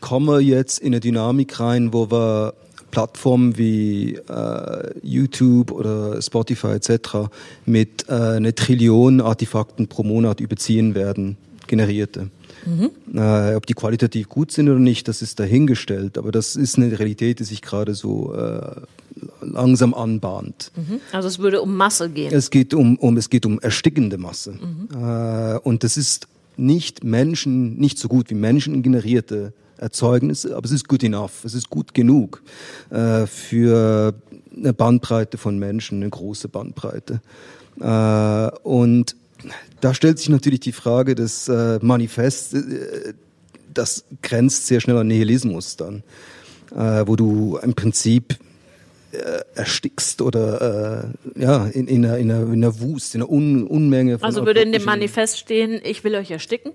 D: kommen wir jetzt in eine Dynamik rein, wo wir Plattformen wie äh, YouTube oder Spotify etc. mit äh, einer Trillion Artefakten pro Monat überziehen werden, generierte. Mhm. Äh, ob die qualitativ gut sind oder nicht, das ist dahingestellt, aber das ist eine Realität, die sich gerade so äh, langsam anbahnt.
A: Mhm. Also es würde um Masse gehen.
D: Es geht um, um es geht um erstickende Masse. Mhm. Äh, und das ist nicht Menschen, nicht so gut wie Menschen generierte Erzeugnisse, aber es ist good enough, es ist gut genug äh, für eine Bandbreite von Menschen, eine große Bandbreite. Äh, und da stellt sich natürlich die Frage des äh, Manifests, äh, das grenzt sehr schnell an Nihilismus dann, äh, wo du im Prinzip äh, erstickst oder äh, ja in, in, einer, in, einer, in einer Wust, in einer Un Unmenge
A: von Also würde in dem Manifest stehen, ich will euch ersticken?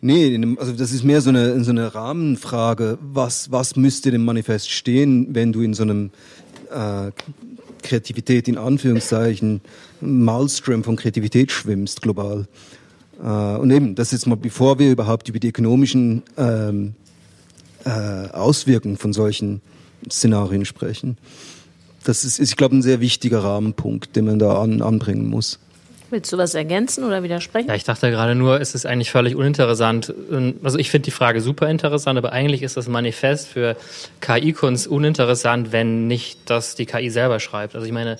D: Nee, dem, also das ist mehr so eine, so eine Rahmenfrage. Was, was müsste dem Manifest stehen, wenn du in so einem äh, Kreativität in Anführungszeichen Maelstrom von Kreativität schwimmst global? Äh, und eben, das ist mal, bevor wir überhaupt über die ökonomischen ähm, äh, Auswirkungen von solchen Szenarien sprechen. Das ist, ist ich glaube, ein sehr wichtiger Rahmenpunkt, den man da an, anbringen muss.
A: Willst du was ergänzen oder widersprechen?
B: Ja, ich dachte gerade nur, es ist eigentlich völlig uninteressant. Also ich finde die Frage super interessant, aber eigentlich ist das Manifest für KI-Kunst uninteressant, wenn nicht das die KI selber schreibt. Also ich meine,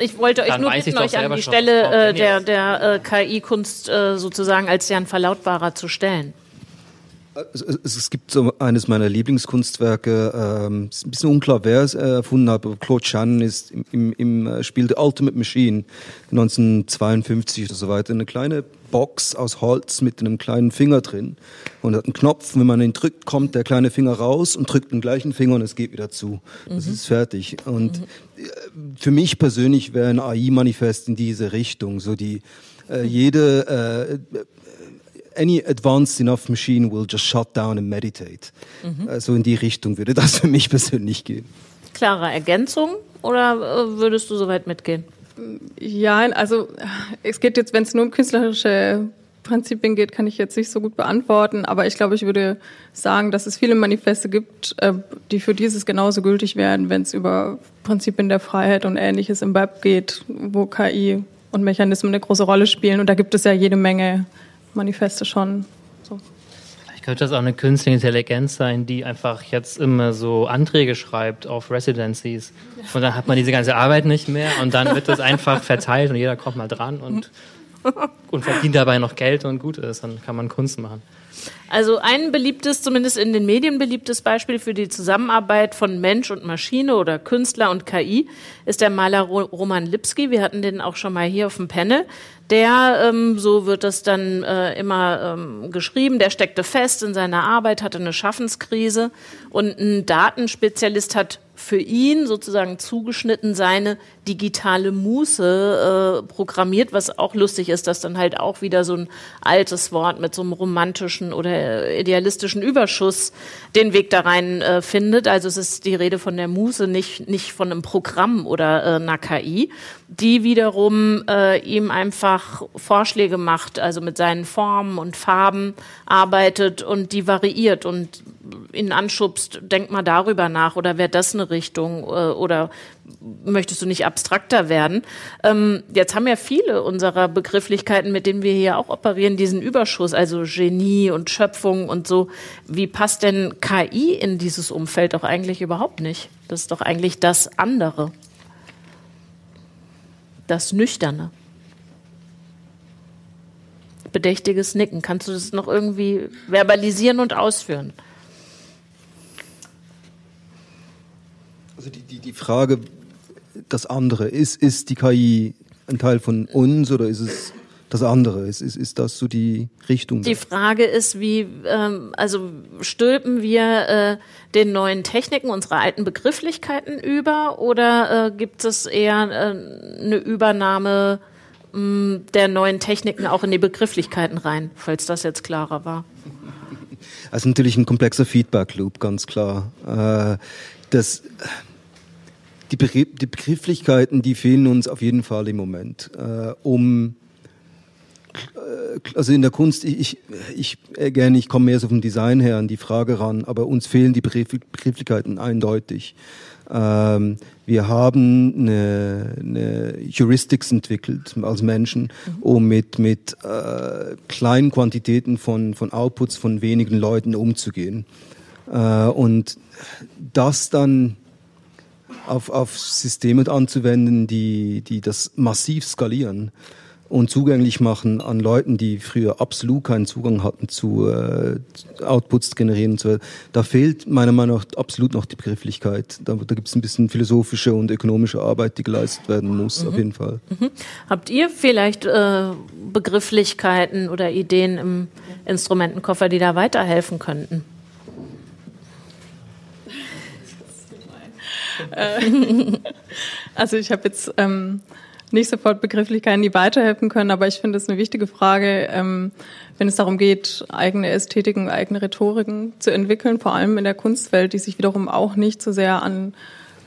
A: ich wollte euch nur bitten, euch an die Stelle äh, der, der äh, KI-Kunst äh, sozusagen als deren Verlautbarer zu stellen.
D: Es, gibt so eines meiner Lieblingskunstwerke, ähm, ist ein bisschen unklar, wer es erfunden hat, aber Claude Shannon ist im, im, im äh, Spiel The Ultimate Machine 1952 oder so weiter eine kleine Box aus Holz mit einem kleinen Finger drin und hat einen Knopf, wenn man ihn drückt, kommt der kleine Finger raus und drückt den gleichen Finger und es geht wieder zu. Das mhm. ist fertig. Und mhm. für mich persönlich wäre ein AI-Manifest in diese Richtung, so die äh, jede äh, any advanced enough machine will just shut down and meditate. Mhm. Also in die Richtung würde das für mich persönlich gehen.
A: Klare Ergänzung oder äh, würdest du soweit mitgehen?
C: Ja, also es geht jetzt, wenn es nur um künstlerische Prinzipien geht, kann ich jetzt nicht so gut beantworten, aber ich glaube, ich würde sagen, dass es viele Manifeste gibt, äh, die für dieses genauso gültig werden, wenn es über Prinzipien der Freiheit und ähnliches im Web geht, wo KI und Mechanismen eine große Rolle spielen. Und da gibt es ja jede Menge Manifeste schon. So.
B: Vielleicht könnte das auch eine künstliche Intelligenz sein, die einfach jetzt immer so Anträge schreibt auf Residencies. Und dann hat man diese ganze Arbeit nicht mehr und dann wird das einfach verteilt und jeder kommt mal dran und und verdient dabei noch Geld und gut ist, dann kann man Kunst machen.
A: Also ein beliebtes, zumindest in den Medien beliebtes Beispiel für die Zusammenarbeit von Mensch und Maschine oder Künstler und KI ist der Maler Roman Lipski. Wir hatten den auch schon mal hier auf dem Panel. Der, ähm, so wird das dann äh, immer ähm, geschrieben, der steckte fest in seiner Arbeit, hatte eine Schaffenskrise und ein Datenspezialist hat für ihn sozusagen zugeschnitten seine digitale Muße äh, programmiert, was auch lustig ist, dass dann halt auch wieder so ein altes Wort mit so einem romantischen oder idealistischen Überschuss den Weg da rein äh, findet. Also es ist die Rede von der Muße, nicht, nicht von einem Programm oder äh, einer KI, die wiederum äh, ihm einfach Vorschläge macht, also mit seinen Formen und Farben arbeitet und die variiert und ihn anschubst, denk mal darüber nach oder wäre das eine Richtung äh, oder möchtest du nicht abstrakter werden? Ähm, jetzt haben ja viele unserer Begrifflichkeiten, mit denen wir hier auch operieren, diesen Überschuss, also Genie und Schöpfung und so. Wie passt denn KI in dieses Umfeld doch eigentlich überhaupt nicht? Das ist doch eigentlich das andere. Das Nüchterne. Bedächtiges Nicken. Kannst du das noch irgendwie verbalisieren und ausführen?
D: Also die, die, die Frage, das andere, ist, ist die KI ein Teil von uns oder ist es das andere? Ist, ist, ist das so die Richtung?
A: Die Frage ist, wie, ähm, also stülpen wir äh, den neuen Techniken unsere alten Begrifflichkeiten über oder äh, gibt es eher äh, eine Übernahme mh, mm, der neuen Techniken auch in die Begrifflichkeiten rein, falls das jetzt klarer war?
D: Also natürlich ein komplexer Feedback-Loop, ganz klar. Äh, das die, die Begrifflichkeiten, die fehlen uns auf jeden Fall im Moment, äh, um äh, also in der Kunst, ich, ich, ich äh, gerne, ich komme mehr so vom Design her an die Frage ran, aber uns fehlen die Begrifflichkeiten eindeutig. Ähm, wir haben eine, eine Heuristics entwickelt als Menschen, mhm. um mit, mit äh, kleinen Quantitäten von, von Outputs von wenigen Leuten umzugehen. Äh, und das dann auf, auf Systeme anzuwenden, die, die das massiv skalieren und zugänglich machen an Leuten, die früher absolut keinen Zugang hatten zu äh, Outputs generieren und so. Da fehlt meiner Meinung nach absolut noch die Begrifflichkeit. Da, da gibt es ein bisschen philosophische und ökonomische Arbeit, die geleistet werden muss, mhm. auf jeden Fall.
A: Mhm. Habt ihr vielleicht äh, Begrifflichkeiten oder Ideen im Instrumentenkoffer, die da weiterhelfen könnten?
C: also ich habe jetzt ähm, nicht sofort Begrifflichkeiten, die weiterhelfen können, aber ich finde es eine wichtige Frage, ähm, wenn es darum geht, eigene Ästhetiken, eigene Rhetoriken zu entwickeln, vor allem in der Kunstwelt, die sich wiederum auch nicht so sehr an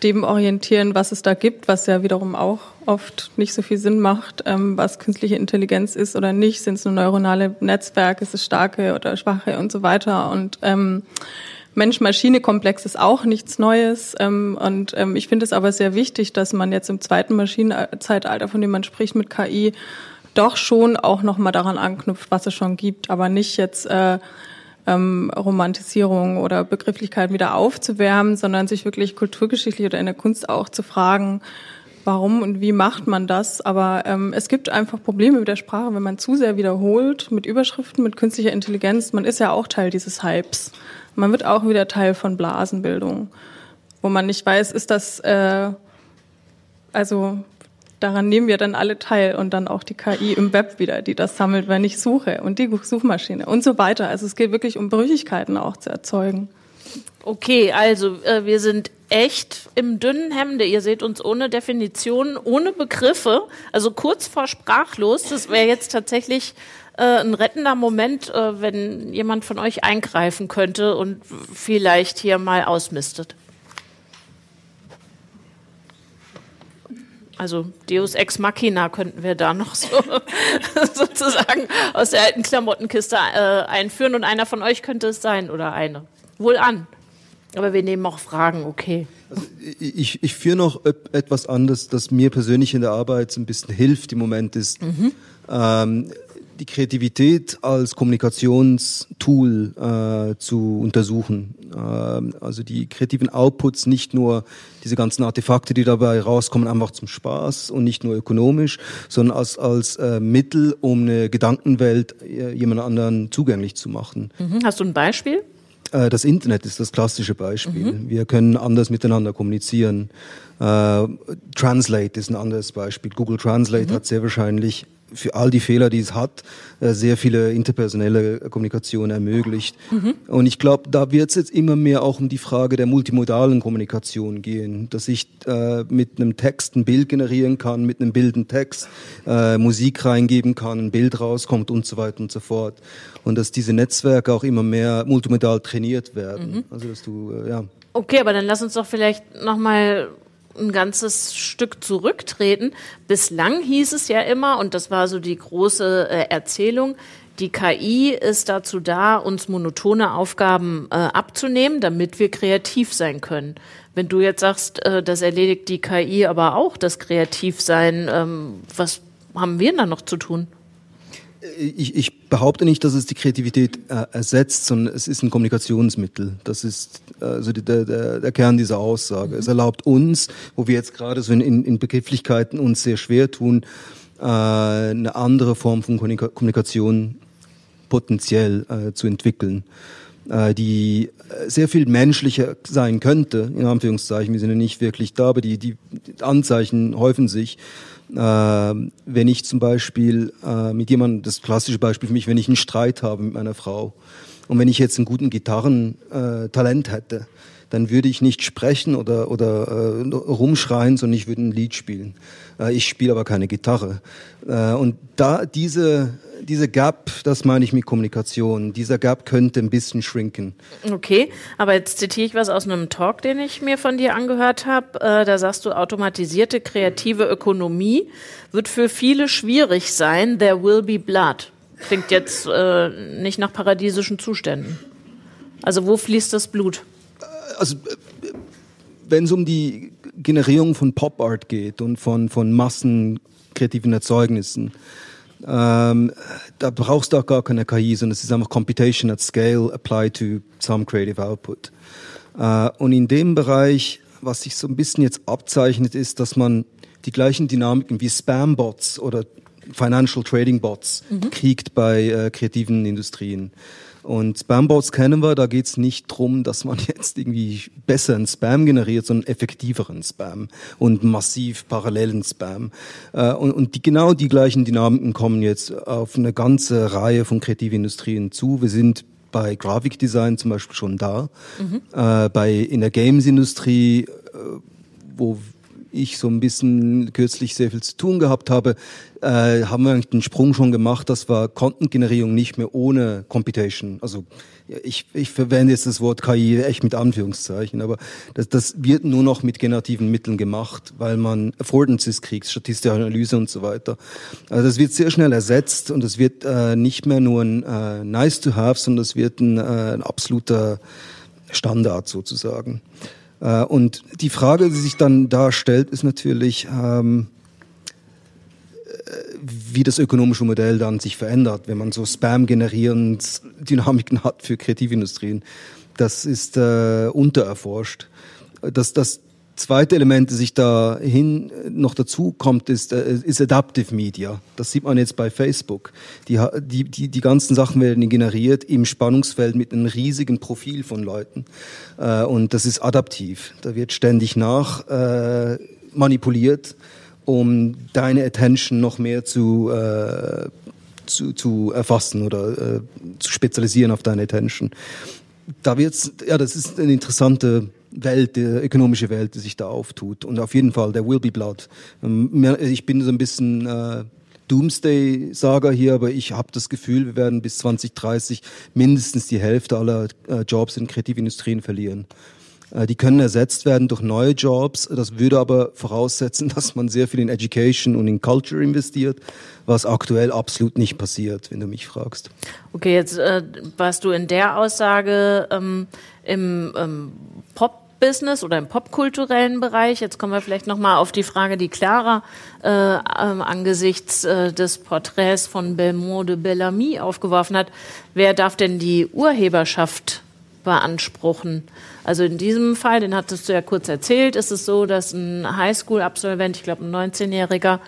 C: dem orientieren, was es da gibt, was ja wiederum auch oft nicht so viel Sinn macht, ähm, was künstliche Intelligenz ist oder nicht, sind es nur neuronale Netzwerke, ist es starke oder schwache und so weiter. Und ähm, Mensch-Maschine-Komplex ist auch nichts Neues. Ähm, und ähm, ich finde es aber sehr wichtig, dass man jetzt im zweiten Maschinenzeitalter, von dem man spricht mit KI, doch schon auch nochmal daran anknüpft, was es schon gibt, aber nicht jetzt äh, ähm, Romantisierung oder Begrifflichkeiten wieder aufzuwärmen, sondern sich wirklich kulturgeschichtlich oder in der Kunst auch zu fragen, warum und wie macht man das. Aber ähm, es gibt einfach Probleme mit der Sprache, wenn man zu sehr wiederholt mit Überschriften, mit künstlicher Intelligenz. Man ist ja auch Teil dieses Hypes. Man wird auch wieder Teil von Blasenbildung, wo man nicht weiß, ist das, äh, also daran nehmen wir dann alle teil und dann auch die KI im Web wieder, die das sammelt, wenn ich suche und die Suchmaschine und so weiter. Also es geht wirklich um Brüchigkeiten auch zu erzeugen.
A: Okay, also äh, wir sind echt im dünnen Hemde. Ihr seht uns ohne Definition, ohne Begriffe, also kurz vor sprachlos. Das wäre jetzt tatsächlich äh, ein rettender Moment, äh, wenn jemand von euch eingreifen könnte und vielleicht hier mal ausmistet. Also Deus Ex Machina könnten wir da noch so sozusagen aus der alten Klamottenkiste äh, einführen und einer von euch könnte es sein oder eine. Wohl an. Aber wir nehmen auch Fragen, okay.
D: Also ich, ich führe noch etwas anderes, das mir persönlich in der Arbeit ein bisschen hilft im Moment ist. Mhm. Ähm, die Kreativität als Kommunikationstool äh, zu untersuchen. Ähm, also die kreativen Outputs, nicht nur diese ganzen Artefakte, die dabei rauskommen, einfach zum Spaß und nicht nur ökonomisch, sondern als, als äh, Mittel, um eine Gedankenwelt äh, jemand anderen zugänglich zu machen.
A: Mhm. Hast du ein Beispiel?
D: Äh, das Internet ist das klassische Beispiel. Mhm. Wir können anders miteinander kommunizieren. Äh, Translate ist ein anderes Beispiel. Google Translate mhm. hat sehr wahrscheinlich für all die Fehler, die es hat, äh, sehr viele interpersonelle Kommunikation ermöglicht. Mhm. Und ich glaube, da wird es jetzt immer mehr auch um die Frage der multimodalen Kommunikation gehen, dass ich äh, mit einem Text ein Bild generieren kann, mit einem Bild einen Text, äh, Musik reingeben kann, ein Bild rauskommt und so weiter und so fort. Und dass diese Netzwerke auch immer mehr multimodal trainiert werden. Mhm. Also dass du, äh, ja.
A: Okay, aber dann lass uns doch vielleicht nochmal ein ganzes Stück zurücktreten. Bislang hieß es ja immer, und das war so die große äh, Erzählung, die KI ist dazu da, uns monotone Aufgaben äh, abzunehmen, damit wir kreativ sein können. Wenn du jetzt sagst, äh, das erledigt die KI aber auch, das Kreativsein, ähm, was haben wir dann noch zu tun?
D: Ich, ich behaupte nicht, dass es die Kreativität äh, ersetzt, sondern es ist ein Kommunikationsmittel. Das ist also der, der, der Kern dieser Aussage. Mhm. Es erlaubt uns, wo wir jetzt gerade so in, in Begrifflichkeiten uns sehr schwer tun, äh, eine andere Form von Kommunikation potenziell äh, zu entwickeln, äh, die sehr viel menschlicher sein könnte, in Anführungszeichen. Wir sind ja nicht wirklich da, aber die, die Anzeichen häufen sich. Äh, wenn ich zum Beispiel äh, mit jemandem, das klassische Beispiel für mich, wenn ich einen Streit habe mit meiner Frau und wenn ich jetzt einen guten Gitarrentalent äh, hätte, dann würde ich nicht sprechen oder, oder äh, rumschreien, sondern ich würde ein Lied spielen. Äh, ich spiele aber keine Gitarre. Äh, und da diese, diese Gap, das meine ich mit Kommunikation, dieser Gap könnte ein bisschen schrinken.
A: Okay, aber jetzt zitiere ich was aus einem Talk, den ich mir von dir angehört habe. Äh, da sagst du, automatisierte kreative Ökonomie wird für viele schwierig sein. There will be blood. Klingt jetzt äh, nicht nach paradiesischen Zuständen. Also wo fließt das Blut?
D: Also wenn es um die Generierung von Pop Art geht und von, von massenkreativen Erzeugnissen, ähm, da brauchst du auch gar keine KI, sondern es ist einfach Computation at Scale applied to some creative output. Äh, und in dem Bereich, was sich so ein bisschen jetzt abzeichnet, ist, dass man die gleichen Dynamiken wie Spam-Bots oder Financial Trading Bots mhm. kriegt bei äh, kreativen Industrien. Und Spambots kennen wir, da geht's nicht drum, dass man jetzt irgendwie besseren Spam generiert, sondern effektiveren Spam und massiv parallelen Spam. Äh, und, und die, genau die gleichen Dynamiken kommen jetzt auf eine ganze Reihe von Kreativindustrien zu. Wir sind bei Grafikdesign zum Beispiel schon da, mhm. äh, bei in der Games-Industrie, äh, wo ich so ein bisschen kürzlich sehr viel zu tun gehabt habe, äh, haben wir eigentlich den Sprung schon gemacht, dass wir Content-Generierung nicht mehr ohne Computation, also ich, ich verwende jetzt das Wort KI echt mit Anführungszeichen, aber das, das wird nur noch mit generativen Mitteln gemacht, weil man Affordances kriegt, statistische Analyse und so weiter. Also das wird sehr schnell ersetzt und es wird äh, nicht mehr nur ein äh, nice to have, sondern es wird ein, äh, ein absoluter Standard sozusagen. Äh, und die Frage, die sich dann da stellt, ist natürlich, ähm, äh, wie das ökonomische Modell dann sich verändert, wenn man so Spam generierend Dynamiken hat für Kreativindustrien. Das ist äh, untererforscht. Das, das zweite Element, das sich da hin noch dazu kommt, ist, äh, ist Adaptive Media. Das sieht man jetzt bei Facebook. Die, die, die, die ganzen Sachen werden generiert im Spannungsfeld mit einem riesigen Profil von Leuten. Äh, und das ist adaptiv. Da wird ständig nach äh, manipuliert, um deine Attention noch mehr zu, äh, zu, zu erfassen oder äh, zu spezialisieren auf deine Attention. Da wird's, ja, das ist eine interessante Welt, die ökonomische Welt, die sich da auftut. Und auf jeden Fall, there will be blood. Ähm, ich bin so ein bisschen äh, Doomsday-Saga hier, aber ich habe das Gefühl, wir werden bis 2030 mindestens die Hälfte aller äh, Jobs in Kreativindustrien verlieren. Äh, die können ersetzt werden durch neue Jobs. Das würde aber voraussetzen, dass man sehr viel in Education und in Culture investiert, was aktuell absolut nicht passiert, wenn du mich fragst.
A: Okay, jetzt äh, warst du in der Aussage ähm, im ähm, Pop Business oder im popkulturellen Bereich. Jetzt kommen wir vielleicht noch mal auf die Frage, die Clara äh, ähm, angesichts äh, des Porträts von Belmont de Bellamy aufgeworfen hat. Wer darf denn die Urheberschaft beanspruchen? Also in diesem Fall, den hattest du ja kurz erzählt, ist es so, dass ein Highschool-Absolvent, ich glaube ein 19-Jähriger,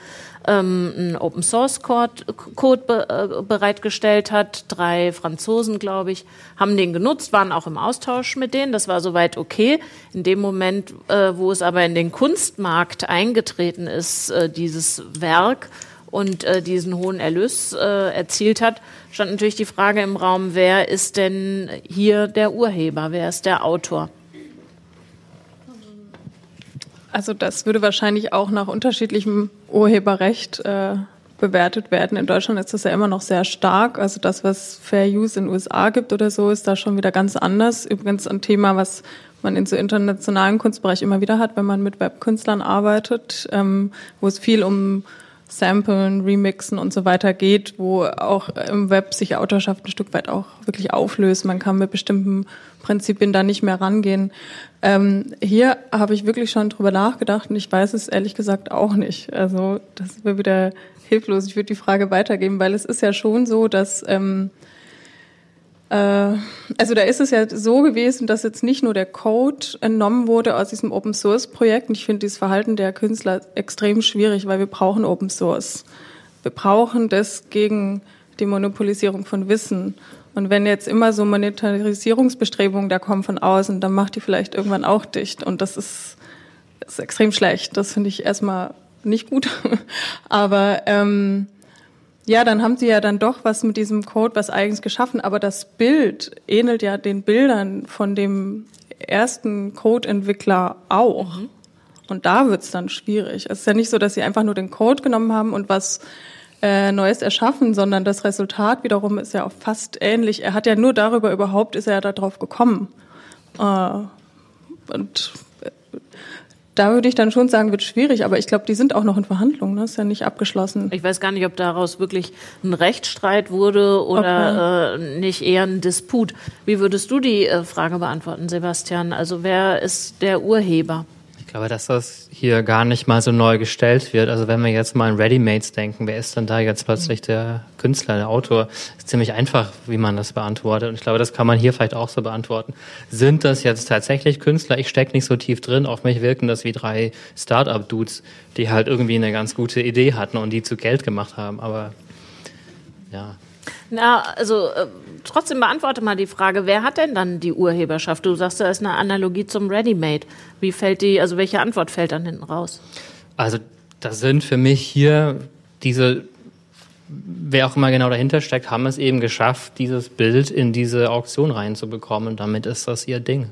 A: ähm, einen Open Source Code, Code be, äh, bereitgestellt hat. Drei Franzosen, glaube ich, haben den genutzt, waren auch im Austausch mit denen. Das war soweit okay. In dem Moment, äh, wo es aber in den Kunstmarkt eingetreten ist, äh, dieses Werk und äh, diesen hohen Erlös äh, erzielt hat, stand natürlich die Frage im Raum, wer ist denn hier der Urheber, wer ist der Autor?
C: Also das würde wahrscheinlich auch nach unterschiedlichem Urheberrecht äh, bewertet werden. In Deutschland ist das ja immer noch sehr stark. Also das, was Fair Use in den USA gibt oder so, ist da schon wieder ganz anders. Übrigens ein Thema, was man in so internationalen Kunstbereich immer wieder hat, wenn man mit Webkünstlern arbeitet, ähm, wo es viel um Samplen, Remixen und so weiter geht, wo auch im Web sich Autorschaft ein Stück weit auch wirklich auflöst. Man kann mit bestimmten Prinzipien da nicht mehr rangehen. Ähm, hier habe ich wirklich schon drüber nachgedacht und ich weiß es ehrlich gesagt auch nicht. Also das wäre wieder hilflos. Ich würde die Frage weitergeben, weil es ist ja schon so, dass ähm, äh, also da ist es ja so gewesen, dass jetzt nicht nur der Code entnommen wurde aus diesem Open Source Projekt. Und ich finde dieses Verhalten der Künstler extrem schwierig, weil wir brauchen Open Source. Wir brauchen das gegen die Monopolisierung von Wissen. Und wenn jetzt immer so Monetarisierungsbestrebungen da kommen von außen, dann macht die vielleicht irgendwann auch dicht. Und das ist, ist extrem schlecht. Das finde ich erstmal nicht gut. Aber ähm, ja, dann haben sie ja dann doch was mit diesem Code was eigens geschaffen, aber das Bild ähnelt ja den Bildern von dem ersten Code-Entwickler auch. Mhm. Und da wird's dann schwierig. Es ist ja nicht so, dass sie einfach nur den Code genommen haben und was äh, Neues erschaffen, sondern das Resultat wiederum ist ja auch fast ähnlich. Er hat ja nur darüber überhaupt, ist er ja darauf gekommen. Äh, und da würde ich dann schon sagen, wird schwierig, aber ich glaube, die sind auch noch in Verhandlungen, ne? ist ja nicht abgeschlossen.
A: Ich weiß gar nicht, ob daraus wirklich ein Rechtsstreit wurde oder okay. äh, nicht eher ein Disput. Wie würdest du die äh, Frage beantworten, Sebastian? Also wer ist der Urheber?
B: Glaube, dass das hier gar nicht mal so neu gestellt wird. Also wenn wir jetzt mal an Readymates denken, wer ist denn da jetzt plötzlich der Künstler, der Autor? Ist ziemlich einfach, wie man das beantwortet. Und ich glaube, das kann man hier vielleicht auch so beantworten. Sind das jetzt tatsächlich Künstler? Ich stecke nicht so tief drin. Auf mich wirken das wie drei Start-up-Dudes, die halt irgendwie eine ganz gute Idee hatten und die zu Geld gemacht haben. Aber ja.
A: Na, also äh, trotzdem beantworte mal die Frage, wer hat denn dann die Urheberschaft? Du sagst, da ist eine Analogie zum Ready-Made. Wie fällt die, also welche Antwort fällt dann hinten raus?
B: Also das sind für mich hier diese, wer auch immer genau dahinter steckt, haben es eben geschafft, dieses Bild in diese Auktion reinzubekommen. Und damit ist das ihr Ding.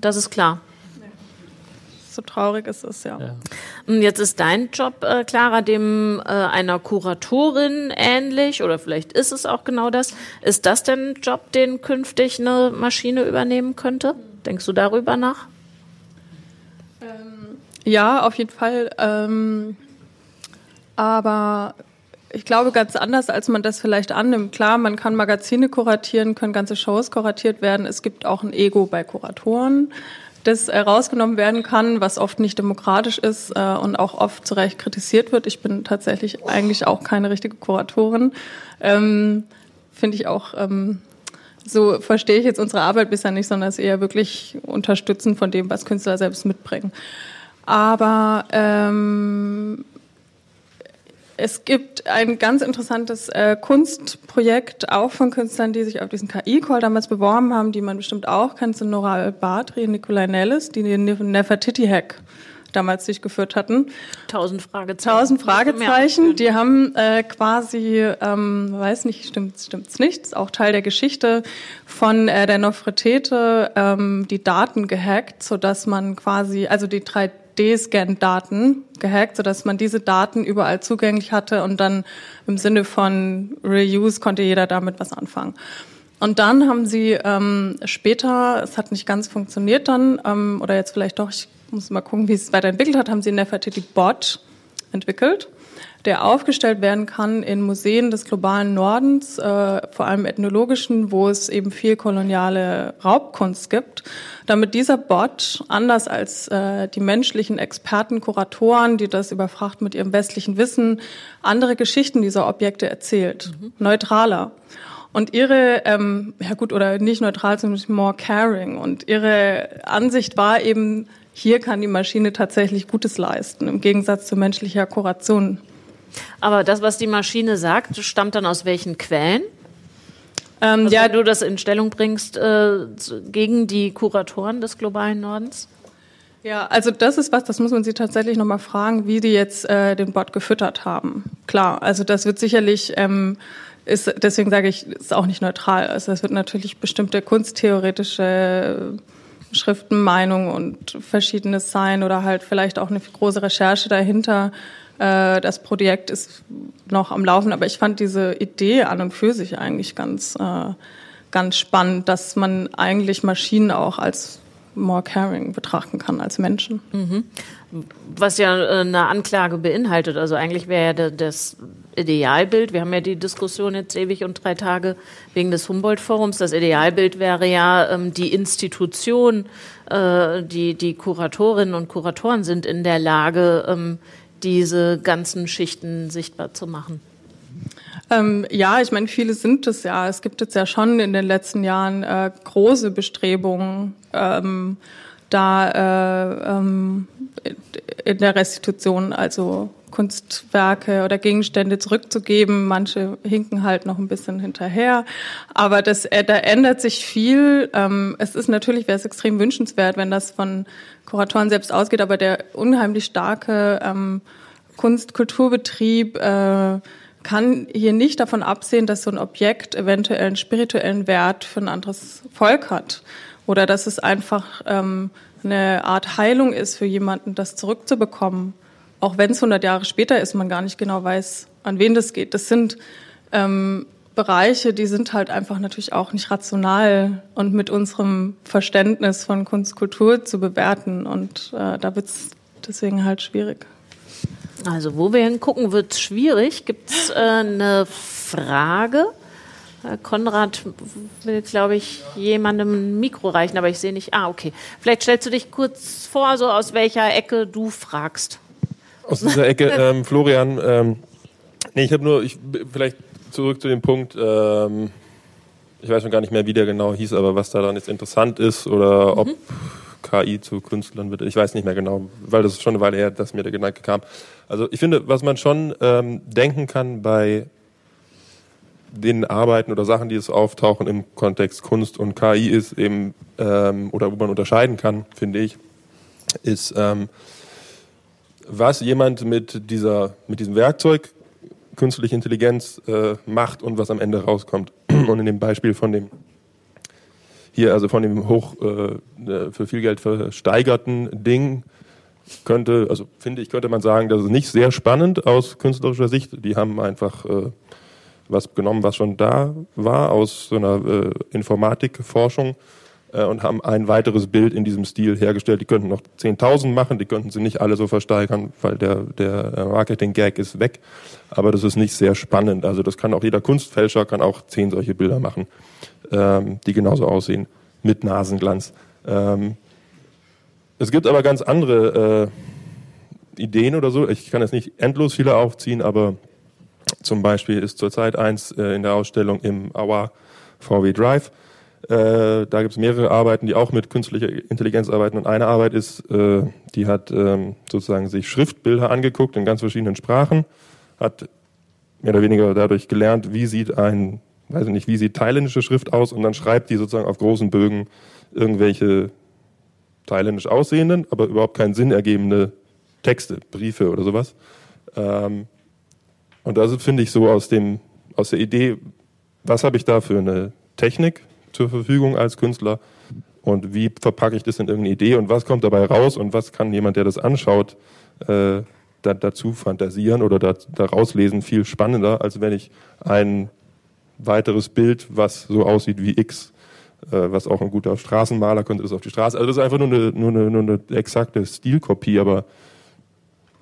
A: Das ist klar
C: so traurig ist es, ja. ja.
A: Jetzt ist dein Job, äh, Clara, dem äh, einer Kuratorin ähnlich oder vielleicht ist es auch genau das. Ist das denn ein Job, den künftig eine Maschine übernehmen könnte? Denkst du darüber nach?
C: Ähm, ja, auf jeden Fall. Ähm, aber ich glaube ganz anders, als man das vielleicht annimmt. Klar, man kann Magazine kuratieren, können ganze Shows kuratiert werden. Es gibt auch ein Ego bei Kuratoren das herausgenommen werden kann, was oft nicht demokratisch ist äh, und auch oft zu Recht kritisiert wird. Ich bin tatsächlich eigentlich auch keine richtige Kuratorin. Ähm, Finde ich auch, ähm, so verstehe ich jetzt unsere Arbeit bisher nicht, sondern es eher wirklich unterstützen von dem, was Künstler selbst mitbringen. Aber ähm, es gibt ein ganz interessantes äh, Kunstprojekt, auch von Künstlern, die sich auf diesen KI-Call damals beworben haben, die man bestimmt auch kennt, sind Nora Al-Badri und Nikolai Nellis, die den Nefertiti-Hack damals durchgeführt hatten.
A: Tausend Fragezeichen.
C: Tausend Fragezeichen. Die haben äh, quasi, ähm, weiß nicht, stimmt stimmt's nicht, ist auch Teil der Geschichte von äh, der Nofretete, ähm, die Daten gehackt, so dass man quasi, also die drei D-Scan-Daten gehackt, sodass man diese Daten überall zugänglich hatte und dann im Sinne von Reuse konnte jeder damit was anfangen. Und dann haben sie ähm, später, es hat nicht ganz funktioniert dann, ähm, oder jetzt vielleicht doch, ich muss mal gucken, wie es weiterentwickelt hat, haben sie Nefertiti Bot entwickelt, der aufgestellt werden kann in Museen des globalen Nordens, äh, vor allem ethnologischen, wo es eben viel koloniale Raubkunst gibt, damit dieser Bot, anders als äh, die menschlichen Experten, Kuratoren, die das überfracht mit ihrem westlichen Wissen, andere Geschichten dieser Objekte erzählt, mhm. neutraler. Und ihre, ähm, ja gut, oder nicht neutral, sondern more caring. Und ihre Ansicht war eben, hier kann die Maschine tatsächlich Gutes leisten, im Gegensatz zu menschlicher Kuration.
A: Aber das, was die Maschine sagt, stammt dann aus welchen Quellen? Ähm, also, ja, wenn du das in Stellung bringst äh, gegen die Kuratoren des globalen Nordens?
C: Ja, also das ist was, das muss man sie tatsächlich nochmal fragen, wie die jetzt äh, den Bot gefüttert haben. Klar, also das wird sicherlich ähm, ist, deswegen sage ich, ist auch nicht neutral. Also es wird natürlich bestimmte kunsttheoretische Schriftenmeinung und verschiedenes sein oder halt vielleicht auch eine große Recherche dahinter. Äh, das Projekt ist noch am Laufen, aber ich fand diese Idee an und für sich eigentlich ganz, äh, ganz spannend, dass man eigentlich Maschinen auch als more caring betrachten kann als Menschen. Mhm.
A: Was ja äh, eine Anklage beinhaltet. Also eigentlich wäre ja das Idealbild, wir haben ja die Diskussion jetzt ewig und drei Tage wegen des Humboldt-Forums, das Idealbild wäre ja ähm, die Institution, äh, die, die Kuratorinnen und Kuratoren sind in der Lage, ähm, diese ganzen Schichten sichtbar zu machen.
C: Ähm, ja, ich meine, viele sind es ja. Es gibt jetzt ja schon in den letzten Jahren äh, große Bestrebungen, ähm, da äh, ähm, in der Restitution, also Kunstwerke oder Gegenstände zurückzugeben. Manche hinken halt noch ein bisschen hinterher. Aber das, äh, da ändert sich viel. Ähm, es ist natürlich, wäre es extrem wünschenswert, wenn das von Kuratoren selbst ausgeht, aber der unheimlich starke ähm, Kunst-Kulturbetrieb äh, kann hier nicht davon absehen, dass so ein Objekt eventuell einen spirituellen Wert für ein anderes Volk hat oder dass es einfach ähm, eine Art Heilung ist für jemanden, das zurückzubekommen, auch wenn es 100 Jahre später ist, man gar nicht genau weiß, an wen das geht. Das sind ähm, Bereiche, die sind halt einfach natürlich auch nicht rational und mit unserem Verständnis von Kunst, Kultur zu bewerten und äh, da wird es deswegen halt schwierig.
A: Also wo wir hingucken, wird es schwierig. Gibt es äh, eine Frage? Herr Konrad will, glaube ich, jemandem ein Mikro reichen, aber ich sehe nicht. Ah, okay. Vielleicht stellst du dich kurz vor, so aus welcher Ecke du fragst.
E: Aus dieser Ecke, ähm, Florian. Ähm, nee, ich habe nur, ich, vielleicht zurück zu dem Punkt, ähm, ich weiß schon gar nicht mehr, wie der genau hieß, aber was daran jetzt interessant ist oder ob mhm. KI zu Künstlern wird. Ich weiß nicht mehr genau, weil das ist schon eine Weile her, dass mir der Gedanke kam. Also ich finde, was man schon ähm, denken kann bei den Arbeiten oder Sachen, die es auftauchen im Kontext Kunst und KI ist eben, ähm, oder wo man unterscheiden kann, finde ich, ist, ähm, was jemand mit dieser, mit diesem Werkzeug künstliche Intelligenz äh, macht und was am Ende rauskommt. Und in dem Beispiel von dem hier also von dem hoch äh, für viel Geld versteigerten Ding könnte, also finde ich, könnte man sagen, das ist nicht sehr spannend aus künstlerischer Sicht. Die haben einfach äh, was genommen, was schon da war aus so einer äh, Informatikforschung äh, und haben ein weiteres Bild in diesem Stil hergestellt. Die könnten noch 10.000 machen, die könnten sie nicht alle so versteigern, weil der, der äh, Marketing-Gag ist weg. Aber das ist nicht sehr spannend. Also das kann auch jeder Kunstfälscher, kann auch zehn solche Bilder machen ähm, die genauso aussehen, mit Nasenglanz. Ähm, es gibt aber ganz andere äh, Ideen oder so. Ich kann jetzt nicht endlos viele aufziehen, aber zum Beispiel ist zurzeit eins äh, in der Ausstellung im Auer VW Drive. Äh, da gibt es mehrere Arbeiten, die auch mit künstlicher Intelligenz arbeiten. Und eine Arbeit ist, äh, die hat ähm, sozusagen sich Schriftbilder angeguckt in ganz verschiedenen Sprachen, hat mehr oder weniger dadurch gelernt, wie sieht ein weiß ich nicht, wie sieht thailändische Schrift aus und dann schreibt die sozusagen auf großen Bögen irgendwelche thailändisch aussehenden, aber überhaupt keinen Sinn ergebende Texte, Briefe oder sowas. Ähm, und das finde ich so aus dem, aus der Idee, was habe ich da für eine Technik zur Verfügung als Künstler und wie verpacke ich das in irgendeine Idee und was kommt dabei raus und was kann jemand, der das anschaut, äh, da, dazu fantasieren oder da, daraus lesen, viel spannender, als wenn ich einen weiteres Bild, was so aussieht wie X, äh, was auch ein guter Straßenmaler könnte das auf die Straße. Also das ist einfach nur eine, nur eine, nur eine exakte Stilkopie, aber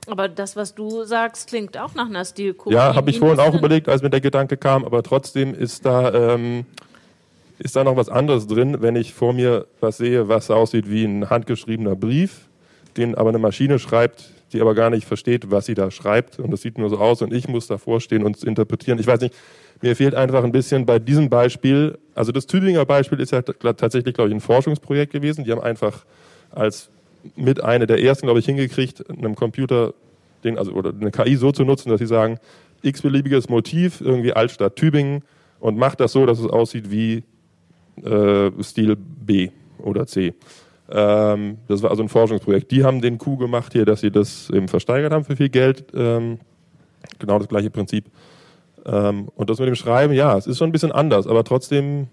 A: aber das, was du sagst, klingt auch nach einer Stilkopie.
E: Ja, habe ich vorhin auch überlegt, als mir der Gedanke kam, aber trotzdem ist da, ähm, ist da noch was anderes drin, wenn ich vor mir was sehe, was aussieht wie ein handgeschriebener Brief, den aber eine Maschine schreibt, die aber gar nicht versteht, was sie da schreibt. Und das sieht nur so aus und ich muss davor stehen und es interpretieren. Ich weiß nicht, mir fehlt einfach ein bisschen bei diesem Beispiel, also das Tübinger Beispiel ist ja tatsächlich, glaube ich, ein Forschungsprojekt gewesen. Die haben einfach als mit einer der ersten, glaube ich, hingekriegt, einem Computer den, also, oder eine KI so zu nutzen, dass sie sagen, x-beliebiges Motiv, irgendwie Altstadt Tübingen und macht das so, dass es aussieht wie äh, Stil B oder C. Ähm, das war also ein Forschungsprojekt. Die haben den Coup gemacht hier, dass sie das eben versteigert haben für viel Geld. Ähm, genau das gleiche Prinzip. Ähm, und das mit dem Schreiben, ja, es ist schon ein bisschen anders, aber trotzdem,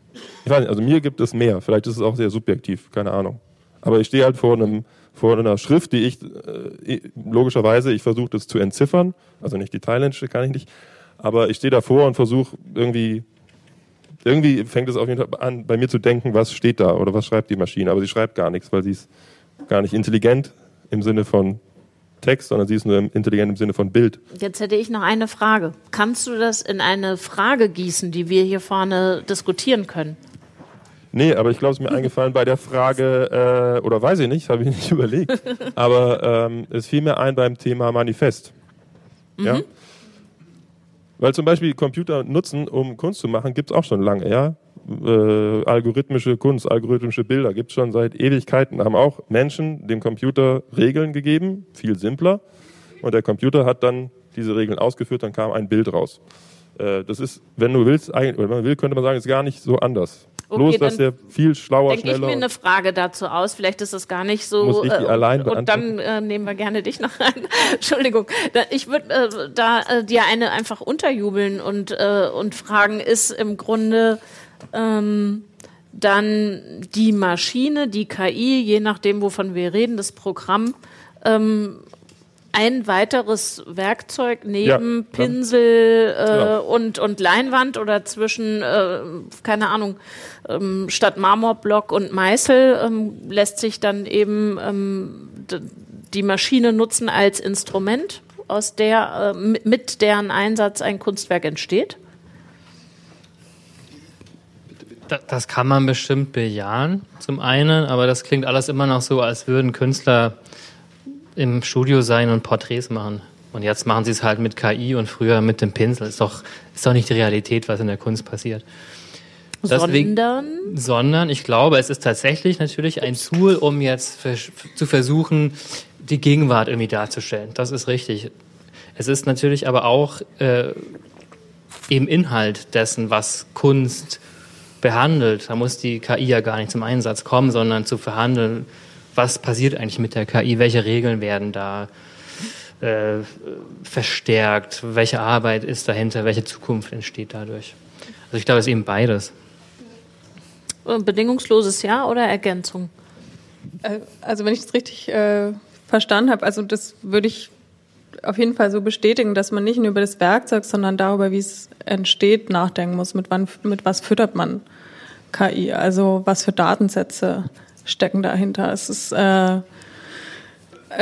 E: ich weiß nicht, also mir gibt es mehr. Vielleicht ist es auch sehr subjektiv, keine Ahnung. Aber ich stehe halt vor einem vor einer Schrift, die ich äh, logischerweise, ich versuche das zu entziffern, also nicht die thailändische kann ich nicht, aber ich stehe davor und versuche irgendwie irgendwie fängt es auf jeden Fall an, bei mir zu denken, was steht da oder was schreibt die Maschine. Aber sie schreibt gar nichts, weil sie ist gar nicht intelligent im Sinne von Text, sondern sie ist nur intelligent im Sinne von Bild.
A: Jetzt hätte ich noch eine Frage. Kannst du das in eine Frage gießen, die wir hier vorne diskutieren können?
E: Nee, aber ich glaube, es ist mir eingefallen bei der Frage, äh, oder weiß ich nicht, habe ich nicht überlegt, aber ähm, es fiel mir ein beim Thema Manifest. Mhm. Ja? Weil zum Beispiel Computer nutzen, um Kunst zu machen, gibt es auch schon lange, ja. Äh, algorithmische Kunst, algorithmische Bilder gibt es schon seit Ewigkeiten. Da haben auch Menschen dem Computer Regeln gegeben, viel simpler. Und der Computer hat dann diese Regeln ausgeführt, dann kam ein Bild raus. Äh, das ist, wenn du willst, wenn man will, könnte man sagen, ist gar nicht so anders. Okay, Bloß, dass der viel schlauer,
A: denke schneller. ich mir eine Frage dazu aus. Vielleicht ist das gar nicht so.
E: Muss ich die äh, allein
A: und dann äh, nehmen wir gerne dich noch rein. Entschuldigung. Da, ich würde äh, da äh, dir eine einfach unterjubeln und, äh, und fragen, ist im Grunde ähm, dann die Maschine, die KI, je nachdem, wovon wir reden, das Programm, ähm, ein weiteres Werkzeug neben ja, Pinsel äh, ja. und, und Leinwand oder zwischen, äh, keine Ahnung, ähm, statt Marmorblock und Meißel ähm, lässt sich dann eben ähm, die Maschine nutzen als Instrument, aus der, äh, mit deren Einsatz ein Kunstwerk entsteht?
B: Das kann man bestimmt bejahen, zum einen, aber das klingt alles immer noch so, als würden Künstler im Studio sein und Porträts machen. Und jetzt machen sie es halt mit KI und früher mit dem Pinsel. Ist doch, ist doch nicht die Realität, was in der Kunst passiert.
A: Deswegen, sondern?
B: Sondern ich glaube, es ist tatsächlich natürlich ein Tool, um jetzt zu versuchen, die Gegenwart irgendwie darzustellen. Das ist richtig. Es ist natürlich aber auch äh, eben Inhalt dessen, was Kunst behandelt. Da muss die KI ja gar nicht zum Einsatz kommen, sondern zu verhandeln, was passiert eigentlich mit der KI, welche Regeln werden da äh, verstärkt, welche Arbeit ist dahinter, welche Zukunft entsteht dadurch. Also ich glaube, es ist eben beides.
A: Bedingungsloses Ja oder Ergänzung?
C: Äh, also wenn ich es richtig äh, verstanden habe, also das würde ich auf jeden Fall so bestätigen, dass man nicht nur über das Werkzeug, sondern darüber, wie es entsteht, nachdenken muss. Mit, wann, mit was füttert man KI? Also was für Datensätze stecken dahinter. Es ist, äh,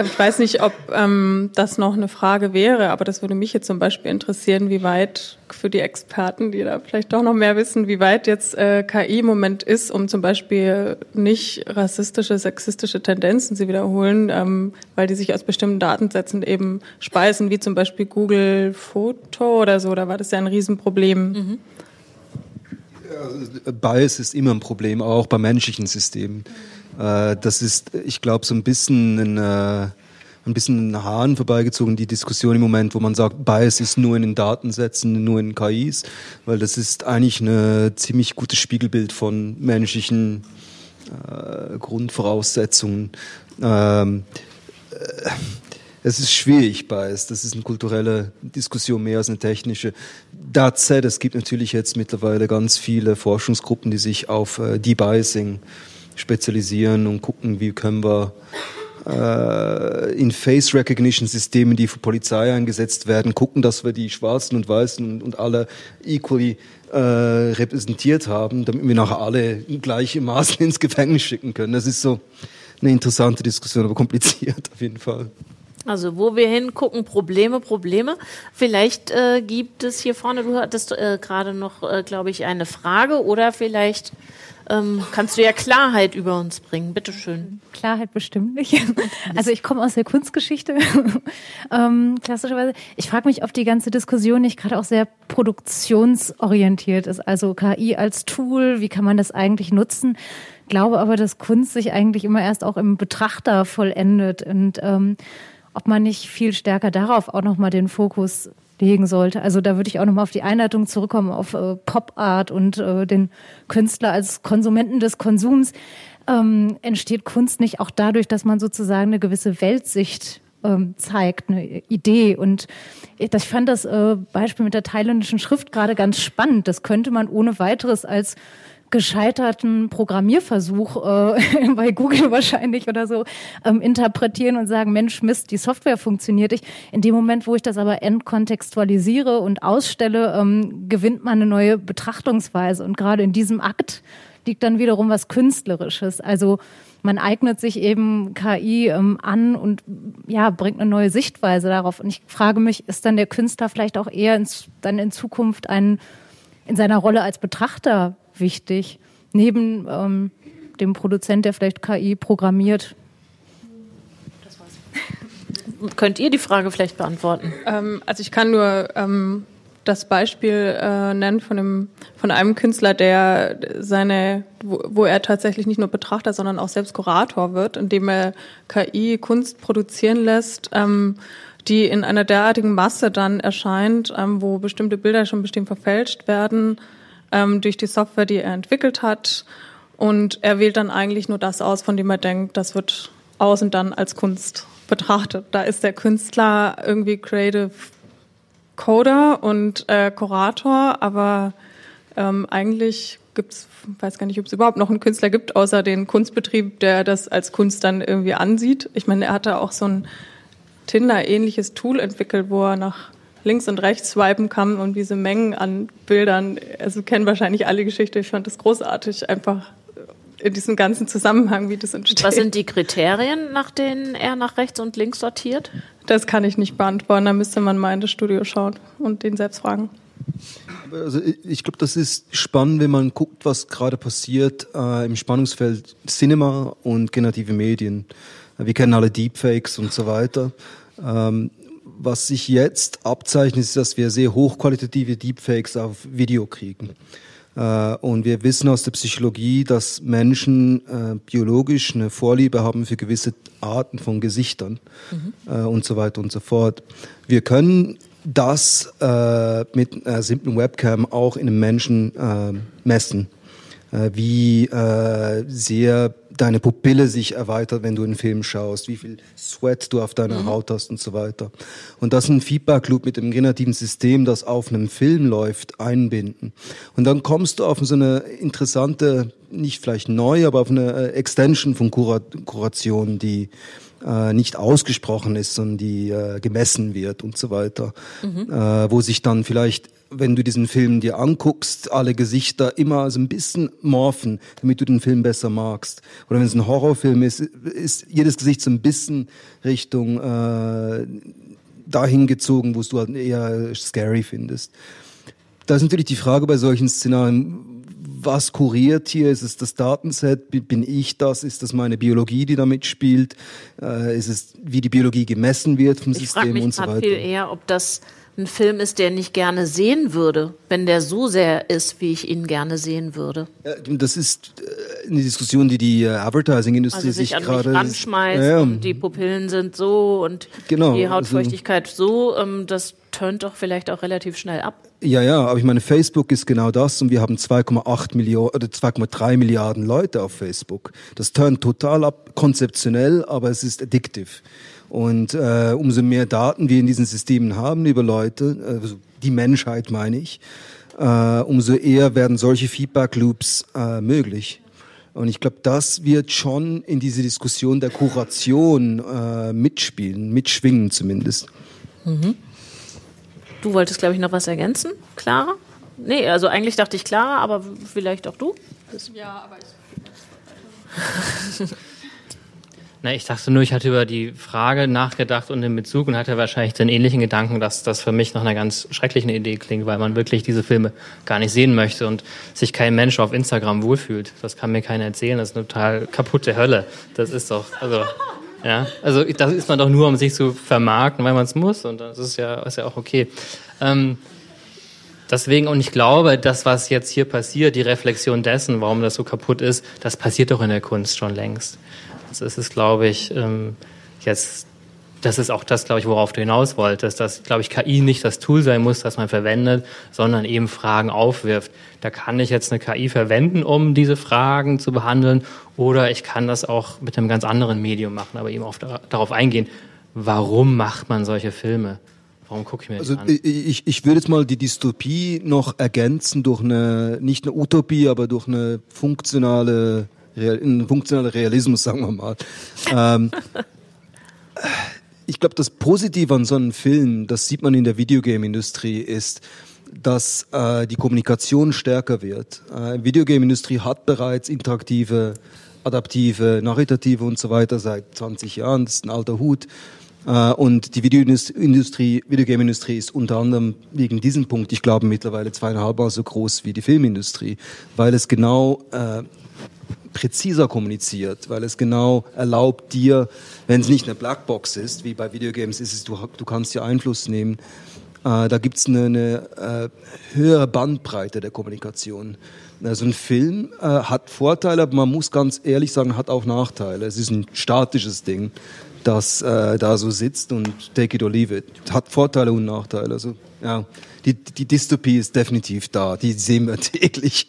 C: ich weiß nicht, ob ähm, das noch eine Frage wäre, aber das würde mich jetzt zum Beispiel interessieren, wie weit für die Experten, die da vielleicht doch noch mehr wissen, wie weit jetzt äh, KI im Moment ist, um zum Beispiel nicht rassistische, sexistische Tendenzen zu wiederholen, ähm, weil die sich aus bestimmten Datensätzen eben speisen, wie zum Beispiel Google Foto oder so. Da war das ja ein Riesenproblem. Mhm.
D: Bias ist immer ein Problem, auch bei menschlichen Systemen. Äh, das ist, ich glaube, so ein bisschen ein, äh, ein bisschen an Haaren vorbeigezogen, die Diskussion im Moment, wo man sagt, Bias ist nur in den Datensätzen, nur in KIs, weil das ist eigentlich ein ziemlich gutes Spiegelbild von menschlichen äh, Grundvoraussetzungen. Ähm, äh, es ist schwierig, Bias. Das ist eine kulturelle Diskussion mehr als eine technische. That said, es gibt natürlich jetzt mittlerweile ganz viele Forschungsgruppen, die sich auf äh, Debiasing spezialisieren und gucken, wie können wir äh, in Face Recognition Systemen, die für Polizei eingesetzt werden, gucken, dass wir die Schwarzen und Weißen und, alle equally äh, repräsentiert haben, damit wir nachher alle gleiche Maßen ins Gefängnis schicken können. Das ist so eine interessante Diskussion, aber kompliziert auf jeden Fall.
A: Also wo wir hingucken, Probleme, Probleme. Vielleicht äh, gibt es hier vorne, du hattest äh, gerade noch, äh, glaube ich, eine Frage oder vielleicht ähm, kannst du ja Klarheit über uns bringen. Bitte schön.
F: Klarheit bestimmt nicht. Also ich komme aus der Kunstgeschichte, ähm, klassischerweise. Ich frage mich, ob die ganze Diskussion nicht gerade auch sehr produktionsorientiert ist. Also KI als Tool, wie kann man das eigentlich nutzen? Glaube aber, dass Kunst sich eigentlich immer erst auch im Betrachter vollendet und ähm, ob man nicht viel stärker darauf auch nochmal den Fokus legen sollte. Also da würde ich auch nochmal auf die Einleitung zurückkommen, auf äh, Pop Art und äh, den Künstler als Konsumenten des Konsums. Ähm, entsteht Kunst nicht auch dadurch, dass man sozusagen eine gewisse Weltsicht ähm, zeigt, eine Idee. Und ich fand das äh, Beispiel mit der thailändischen Schrift gerade ganz spannend. Das könnte man ohne weiteres als gescheiterten Programmierversuch äh, bei Google wahrscheinlich oder so ähm, interpretieren und sagen, Mensch, Mist, die Software funktioniert nicht. In dem Moment, wo ich das aber entkontextualisiere und ausstelle, ähm, gewinnt man eine neue Betrachtungsweise. Und gerade in diesem Akt liegt dann wiederum was Künstlerisches. Also man eignet sich eben KI ähm, an und ja, bringt eine neue Sichtweise darauf. Und ich frage mich, ist dann der Künstler vielleicht auch eher ins, dann in Zukunft ein, in seiner Rolle als Betrachter wichtig, neben ähm, dem Produzent, der vielleicht KI programmiert.
A: Könnt ihr die Frage vielleicht beantworten?
C: Ähm, also ich kann nur ähm, das Beispiel äh, nennen von, dem, von einem Künstler, der seine, wo, wo er tatsächlich nicht nur Betrachter, sondern auch selbst Kurator wird, indem er KI Kunst produzieren lässt, ähm, die in einer derartigen Masse dann erscheint, ähm, wo bestimmte Bilder schon bestimmt verfälscht werden, ähm, durch die Software, die er entwickelt hat. Und er wählt dann eigentlich nur das aus, von dem er denkt, das wird außen dann als Kunst betrachtet. Da ist der Künstler irgendwie Creative Coder und äh, Kurator, aber ähm, eigentlich gibt's, weiß gar nicht, ob es überhaupt noch einen Künstler gibt, außer den Kunstbetrieb, der das als Kunst dann irgendwie ansieht. Ich meine, er hatte auch so ein Tinder-ähnliches Tool entwickelt, wo er nach links und rechts swipen kann und diese Mengen an Bildern, also kennen wahrscheinlich alle Geschichte. Ich fand das großartig, einfach in diesem ganzen Zusammenhang, wie das entsteht.
A: Was sind die Kriterien, nach denen er nach rechts und links sortiert?
C: Das kann ich nicht beantworten. Da müsste man mal in das Studio schauen und den selbst fragen.
D: Also ich glaube, das ist spannend, wenn man guckt, was gerade passiert äh, im Spannungsfeld Cinema und generative Medien. Wir kennen alle Deepfakes und so weiter. Ähm, was sich jetzt abzeichnet, ist, dass wir sehr hochqualitative Deepfakes auf Video kriegen. Äh, und wir wissen aus der Psychologie, dass Menschen äh, biologisch eine Vorliebe haben für gewisse Arten von Gesichtern mhm. äh, und so weiter und so fort. Wir können das äh, mit einer simplen Webcam auch in einem Menschen äh, äh, wie sehr deine Pupille sich erweitert, wenn du einen Film schaust, wie viel Sweat du auf deiner mhm. Haut hast und so weiter. Und das ein Feedback Loop mit dem generativen System, das auf einem Film läuft, einbinden. Und dann kommst du auf so eine interessante, nicht vielleicht neu, aber auf eine äh, Extension von Kuration, die äh, nicht ausgesprochen ist, sondern die äh, gemessen wird und so weiter, mhm. äh, wo sich dann vielleicht wenn du diesen Film dir anguckst, alle Gesichter immer so ein bisschen morphen, damit du den Film besser magst. Oder wenn es ein Horrorfilm ist, ist jedes Gesicht so ein bisschen Richtung äh, dahin gezogen, wo du halt eher scary findest. Da ist natürlich die Frage bei solchen Szenarien, was kuriert hier? Ist es das Datenset? Bin ich das? Ist das meine Biologie, die da mitspielt? Äh, ist es, wie die Biologie gemessen wird vom
A: ich
D: System
A: mich
D: und so weiter?
A: viel eher, ob das ein Film ist, der nicht gerne sehen würde, wenn der so sehr ist, wie ich ihn gerne sehen würde.
D: Ja, das ist äh, eine Diskussion, die die äh, Advertising-Industrie
A: also sich,
D: sich gerade
A: mich ranschmeißt
D: ja,
A: und die Pupillen sind so und
D: genau,
A: die Hautfeuchtigkeit also, so, ähm, tönt doch vielleicht auch relativ schnell ab.
D: Ja, ja, aber ich meine, Facebook ist genau das und wir haben 2,8 Millionen oder 2,3 Milliarden Leute auf Facebook. Das tönt total ab, konzeptionell, aber es ist addictive. Und äh, umso mehr Daten wir in diesen Systemen haben über Leute, also die Menschheit meine ich, äh, umso eher werden solche Feedback Loops äh, möglich. Und ich glaube, das wird schon in diese Diskussion der Kuration äh, mitspielen, mitschwingen zumindest.
A: Mhm. Du wolltest, glaube ich, noch was ergänzen, Clara? Nee, also eigentlich dachte ich Clara, aber vielleicht auch du? Ja, aber
B: ich. Na, ich dachte nur, ich hatte über die Frage nachgedacht und den Bezug und hatte wahrscheinlich den ähnlichen Gedanken, dass das für mich nach einer ganz schrecklichen Idee klingt, weil man wirklich diese Filme gar nicht sehen möchte und sich kein Mensch auf Instagram wohlfühlt. Das kann mir keiner erzählen. Das ist eine total kaputte Hölle. Das ist doch, also, ja, also das ist man doch nur, um sich zu vermarkten, weil man es muss und das ist ja, ist ja auch okay. Ähm, Deswegen, und ich glaube, das, was jetzt hier passiert, die Reflexion dessen, warum das so kaputt ist, das passiert doch in der Kunst schon längst. Das ist es, glaube ich, ähm, jetzt, das ist auch das, glaube ich, worauf du hinaus wolltest, dass, glaube ich, KI nicht das Tool sein muss, das man verwendet, sondern eben Fragen aufwirft. Da kann ich jetzt eine KI verwenden, um diese Fragen zu behandeln, oder ich kann das auch mit einem ganz anderen Medium machen, aber eben auch darauf eingehen, warum macht man solche Filme? Warum gucke ich mir das
D: also
B: an?
D: Ich, ich würde jetzt mal die Dystopie noch ergänzen durch eine, nicht eine Utopie, aber durch eine funktionale, ein funktionaler Realismus, sagen wir mal. ähm, ich glaube, das Positive an so einem Film, das sieht man in der Videogame-Industrie, ist, dass äh, die Kommunikation stärker wird. Äh, Videogame-Industrie hat bereits interaktive, adaptive, narrative und so weiter seit 20 Jahren. Das ist ein alter Hut. Äh, und die Videoindustrie, Videogame-Industrie ist unter anderem wegen diesem Punkt, ich glaube, mittlerweile zweieinhalb Mal so groß wie die Filmindustrie, weil es genau äh, präziser kommuniziert, weil es genau erlaubt dir, wenn es nicht eine Blackbox ist, wie bei Videogames ist es, du, du kannst dir Einfluss nehmen, äh, da gibt es eine, eine äh, höhere Bandbreite der Kommunikation. Also ein Film äh, hat Vorteile, aber man muss ganz ehrlich sagen, hat auch Nachteile. Es ist ein statisches Ding das äh, da so sitzt und take it or leave it. Hat Vorteile und Nachteile. Also ja, die, die Dystopie ist definitiv da. Die sehen wir täglich.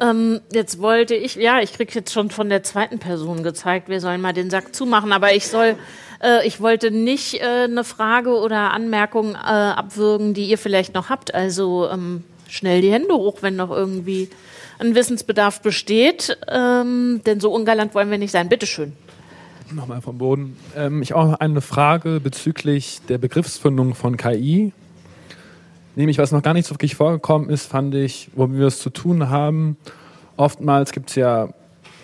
A: Ähm, jetzt wollte ich, ja, ich kriege jetzt schon von der zweiten Person gezeigt, wir sollen mal den Sack zumachen, aber ich soll, äh, ich wollte nicht äh, eine Frage oder Anmerkung äh, abwürgen, die ihr vielleicht noch habt. Also ähm, schnell die Hände hoch, wenn noch irgendwie ein Wissensbedarf besteht. Ähm, denn so ungalant wollen wir nicht sein. Bitteschön
G: nochmal vom Boden. Ähm, ich auch eine Frage bezüglich der Begriffsfindung von KI. Nämlich, was noch gar nicht so wirklich vorgekommen ist, fand ich, wo wir es zu tun haben. Oftmals gibt es ja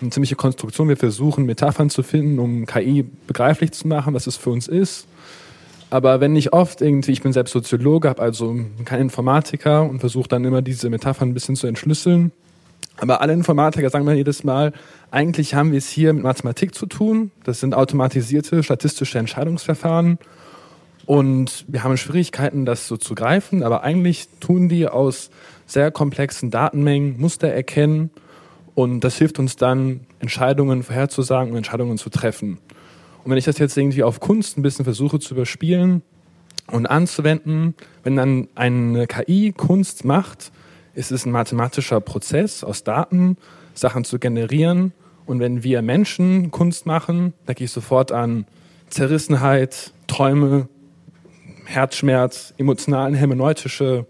G: eine ziemliche Konstruktion. Wir versuchen, Metaphern zu finden, um KI begreiflich zu machen, was es für uns ist. Aber wenn ich oft irgendwie, ich bin selbst Soziologe, habe also kein Informatiker und versuche dann immer diese Metaphern ein bisschen zu entschlüsseln. Aber alle Informatiker sagen mir jedes Mal, eigentlich haben wir es hier mit Mathematik zu tun. Das sind automatisierte statistische Entscheidungsverfahren. Und wir haben Schwierigkeiten, das so zu greifen. Aber eigentlich tun die aus sehr komplexen Datenmengen Muster erkennen. Und das hilft uns dann, Entscheidungen vorherzusagen und Entscheidungen zu treffen. Und wenn ich das jetzt irgendwie auf Kunst ein bisschen versuche zu überspielen und anzuwenden, wenn dann eine KI Kunst macht, ist es ein mathematischer Prozess aus Daten, Sachen zu generieren. Und wenn wir Menschen Kunst machen, gehe ich sofort an Zerrissenheit, Träume, Herzschmerz, emotionalen, hermeneutische,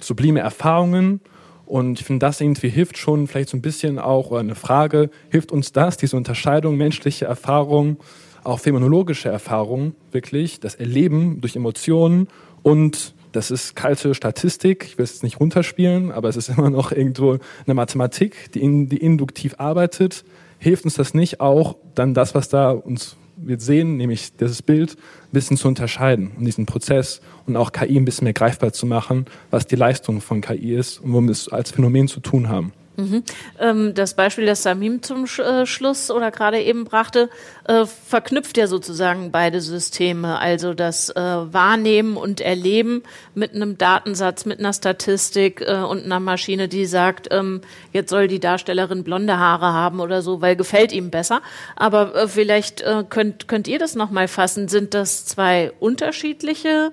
G: sublime Erfahrungen. Und ich finde, das irgendwie hilft schon vielleicht so ein bisschen auch, oder eine Frage, hilft uns das, diese Unterscheidung menschliche Erfahrung, auch phänomenologische Erfahrung, wirklich, das Erleben durch Emotionen und das ist kalte Statistik, ich will es nicht runterspielen, aber es ist immer noch irgendwo eine Mathematik, die, in, die induktiv arbeitet. Hilft uns das nicht auch, dann das, was da uns wir sehen, nämlich dieses Bild, ein bisschen zu unterscheiden und diesen Prozess und auch KI ein bisschen mehr greifbar zu machen, was die Leistung von KI ist und womit es als Phänomen zu tun haben.
A: Mhm. Ähm, das Beispiel, das Samim zum äh, Schluss oder gerade eben brachte, äh, verknüpft ja sozusagen beide Systeme, also das äh, Wahrnehmen und Erleben mit einem Datensatz, mit einer Statistik und einer Maschine, die sagt, ähm, jetzt soll die Darstellerin blonde Haare haben oder so, weil gefällt ihm besser. Aber vielleicht könnt, könnt ihr das nochmal fassen. Sind das zwei unterschiedliche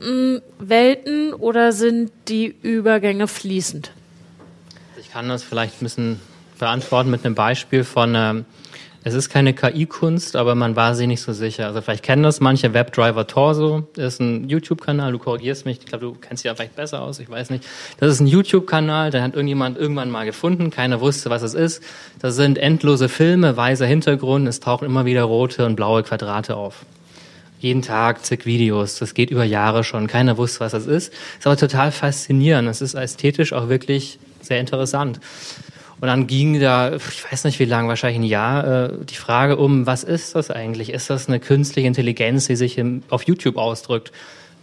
A: hm, Welten oder sind die Übergänge fließend?
B: Kann das vielleicht ein bisschen beantworten mit einem Beispiel von ähm, Es ist keine KI-Kunst, aber man war sich nicht so sicher. Also vielleicht kennen das manche. Webdriver Torso ist ein YouTube-Kanal. Du korrigierst mich. Ich glaube, du kennst dich ja vielleicht besser aus. Ich weiß nicht. Das ist ein YouTube-Kanal. Den hat irgendjemand irgendwann mal gefunden. Keiner wusste, was es ist. Das sind endlose Filme, weißer Hintergrund. Es tauchen immer wieder rote und blaue Quadrate auf. Jeden Tag zig Videos. Das geht über Jahre schon. Keiner wusste, was das ist. Ist aber total faszinierend. Es ist ästhetisch auch wirklich sehr interessant. Und dann ging da, ich weiß nicht wie lange, wahrscheinlich ein Jahr, äh, die Frage um, was ist das eigentlich? Ist das eine künstliche Intelligenz, die sich auf YouTube ausdrückt?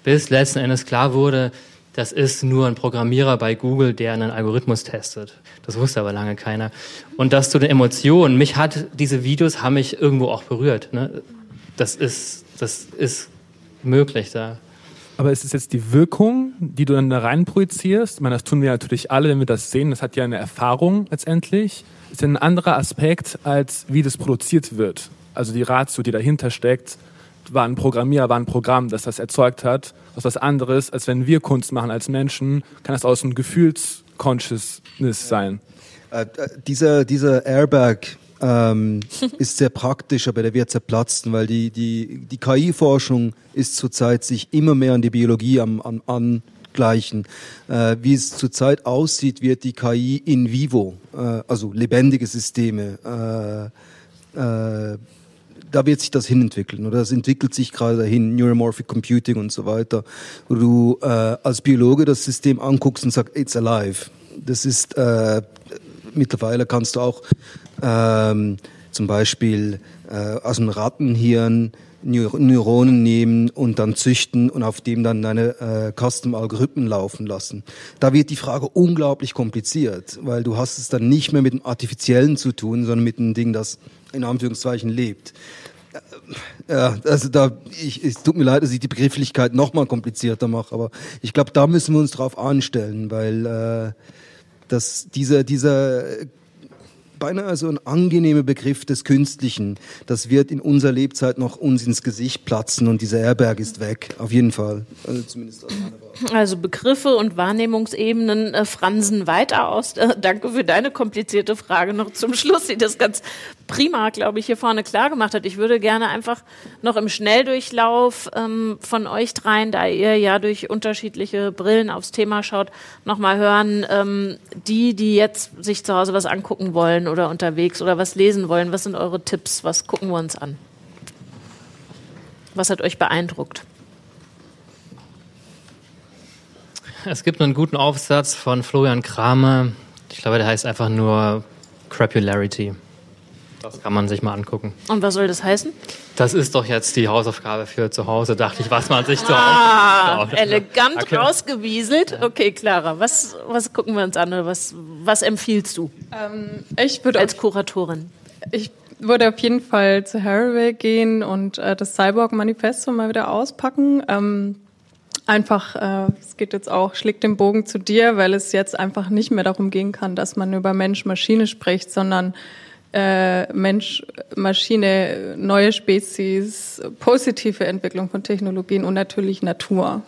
B: Bis letzten Endes klar wurde, das ist nur ein Programmierer bei Google, der einen Algorithmus testet. Das wusste aber lange keiner. Und das zu den Emotionen. Mich hat, diese Videos haben mich irgendwo auch berührt. Ne? Das ist, das ist möglich da.
G: Aber ist es jetzt die Wirkung, die du dann da rein projizierst? Ich meine, das tun wir natürlich alle, wenn wir das sehen. Das hat ja eine Erfahrung letztendlich. Ist ja ein anderer Aspekt, als wie das produziert wird. Also die Ratio, die dahinter steckt, war ein Programmierer, war ein Programm, das das erzeugt hat. Was was anderes, als wenn wir Kunst machen als Menschen, kann das aus einem Gefühlsconsciousness sein.
D: Äh, äh, dieser, dieser Airbag, ähm, ist sehr praktisch, aber der wird zerplatzen, weil die, die, die KI-Forschung ist zurzeit sich immer mehr an die Biologie am, an, angleichen. Äh, wie es zurzeit aussieht, wird die KI in vivo, äh, also lebendige Systeme, äh, äh, da wird sich das hinentwickeln oder das entwickelt sich gerade dahin, Neuromorphic Computing und so weiter, wo du äh, als Biologe das System anguckst und sagst, it's alive. Das ist äh, mittlerweile kannst du auch ähm, zum Beispiel äh, aus dem Rattenhirn Neuronen nehmen und dann züchten und auf dem dann deine äh, Custom-Algorithmen laufen lassen. Da wird die Frage unglaublich kompliziert, weil du hast es dann nicht mehr mit dem Artifiziellen zu tun, sondern mit einem Ding, das in Anführungszeichen lebt. Äh, ja, also da, ich, es tut mir leid, dass ich die Begrifflichkeit noch mal komplizierter mache, aber ich glaube, da müssen wir uns drauf anstellen, weil äh, dass dieser, dieser beinahe so ein angenehmer Begriff des Künstlichen. Das wird in unserer Lebzeit noch uns ins Gesicht platzen und dieser Erberg ist weg, auf jeden Fall.
A: Also zumindest aus meiner also Begriffe und Wahrnehmungsebenen äh, fransen weiter aus. Äh, danke für deine komplizierte Frage noch zum Schluss, die das ganz prima, glaube ich, hier vorne klar gemacht hat. Ich würde gerne einfach noch im Schnelldurchlauf ähm, von euch dreien, da ihr ja durch unterschiedliche Brillen aufs Thema schaut, nochmal hören, ähm, die, die jetzt sich zu Hause was angucken wollen oder unterwegs oder was lesen wollen, was sind eure Tipps? Was gucken wir uns an? Was hat euch beeindruckt?
B: Es gibt einen guten Aufsatz von Florian Kramer. Ich glaube, der heißt einfach nur Crapularity. Das kann man sich mal angucken.
A: Und was soll das heißen?
B: Das ist doch jetzt die Hausaufgabe für zu Hause, dachte ich, was man sich zu Hause.
A: Ah, elegant okay. rausgewieselt. Okay, Clara, was, was gucken wir uns an oder was, was empfiehlst du? Ähm,
C: ich würde
A: als Kuratorin.
C: Ich würde auf jeden Fall zu Haraway gehen und äh, das Cyborg-Manifesto mal wieder auspacken. Ähm, einfach, äh, es geht jetzt auch, schlägt den Bogen zu dir, weil es jetzt einfach nicht mehr darum gehen kann, dass man über Mensch-Maschine spricht, sondern äh, Mensch, Maschine, neue Spezies, positive Entwicklung von Technologien und natürlich Natur.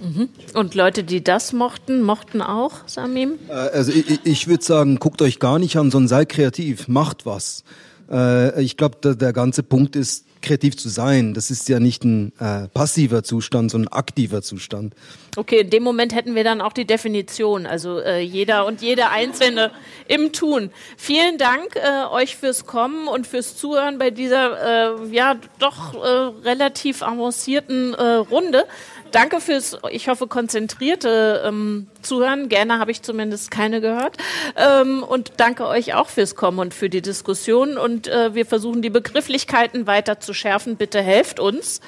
A: Mhm. Und Leute, die das mochten, mochten auch Samim?
D: Äh, also ich, ich würde sagen, guckt euch gar nicht an, sondern seid kreativ, macht was. Äh, ich glaube, der, der ganze Punkt ist, kreativ zu sein. Das ist ja nicht ein äh, passiver Zustand, sondern ein aktiver Zustand.
A: Okay, in dem Moment hätten wir dann auch die Definition, also äh, jeder und jede Einzelne im Tun. Vielen Dank äh, euch fürs Kommen und fürs Zuhören bei dieser äh, ja doch äh, relativ avancierten äh, Runde. Danke fürs, ich hoffe, konzentrierte ähm, Zuhören. Gerne habe ich zumindest keine gehört. Ähm, und danke euch auch fürs Kommen und für die Diskussion. Und äh, wir versuchen die Begrifflichkeiten weiter zu schärfen. Bitte helft uns.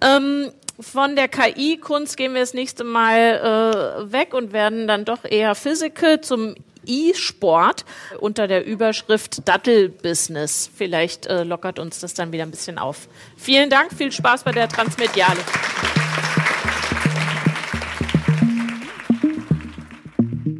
A: Ähm, von der KI-Kunst gehen wir das nächste Mal äh, weg und werden dann doch eher Physical zum E-Sport unter der Überschrift Dattel-Business. Vielleicht äh, lockert uns das dann wieder ein bisschen auf. Vielen Dank, viel Spaß bei der Transmediale.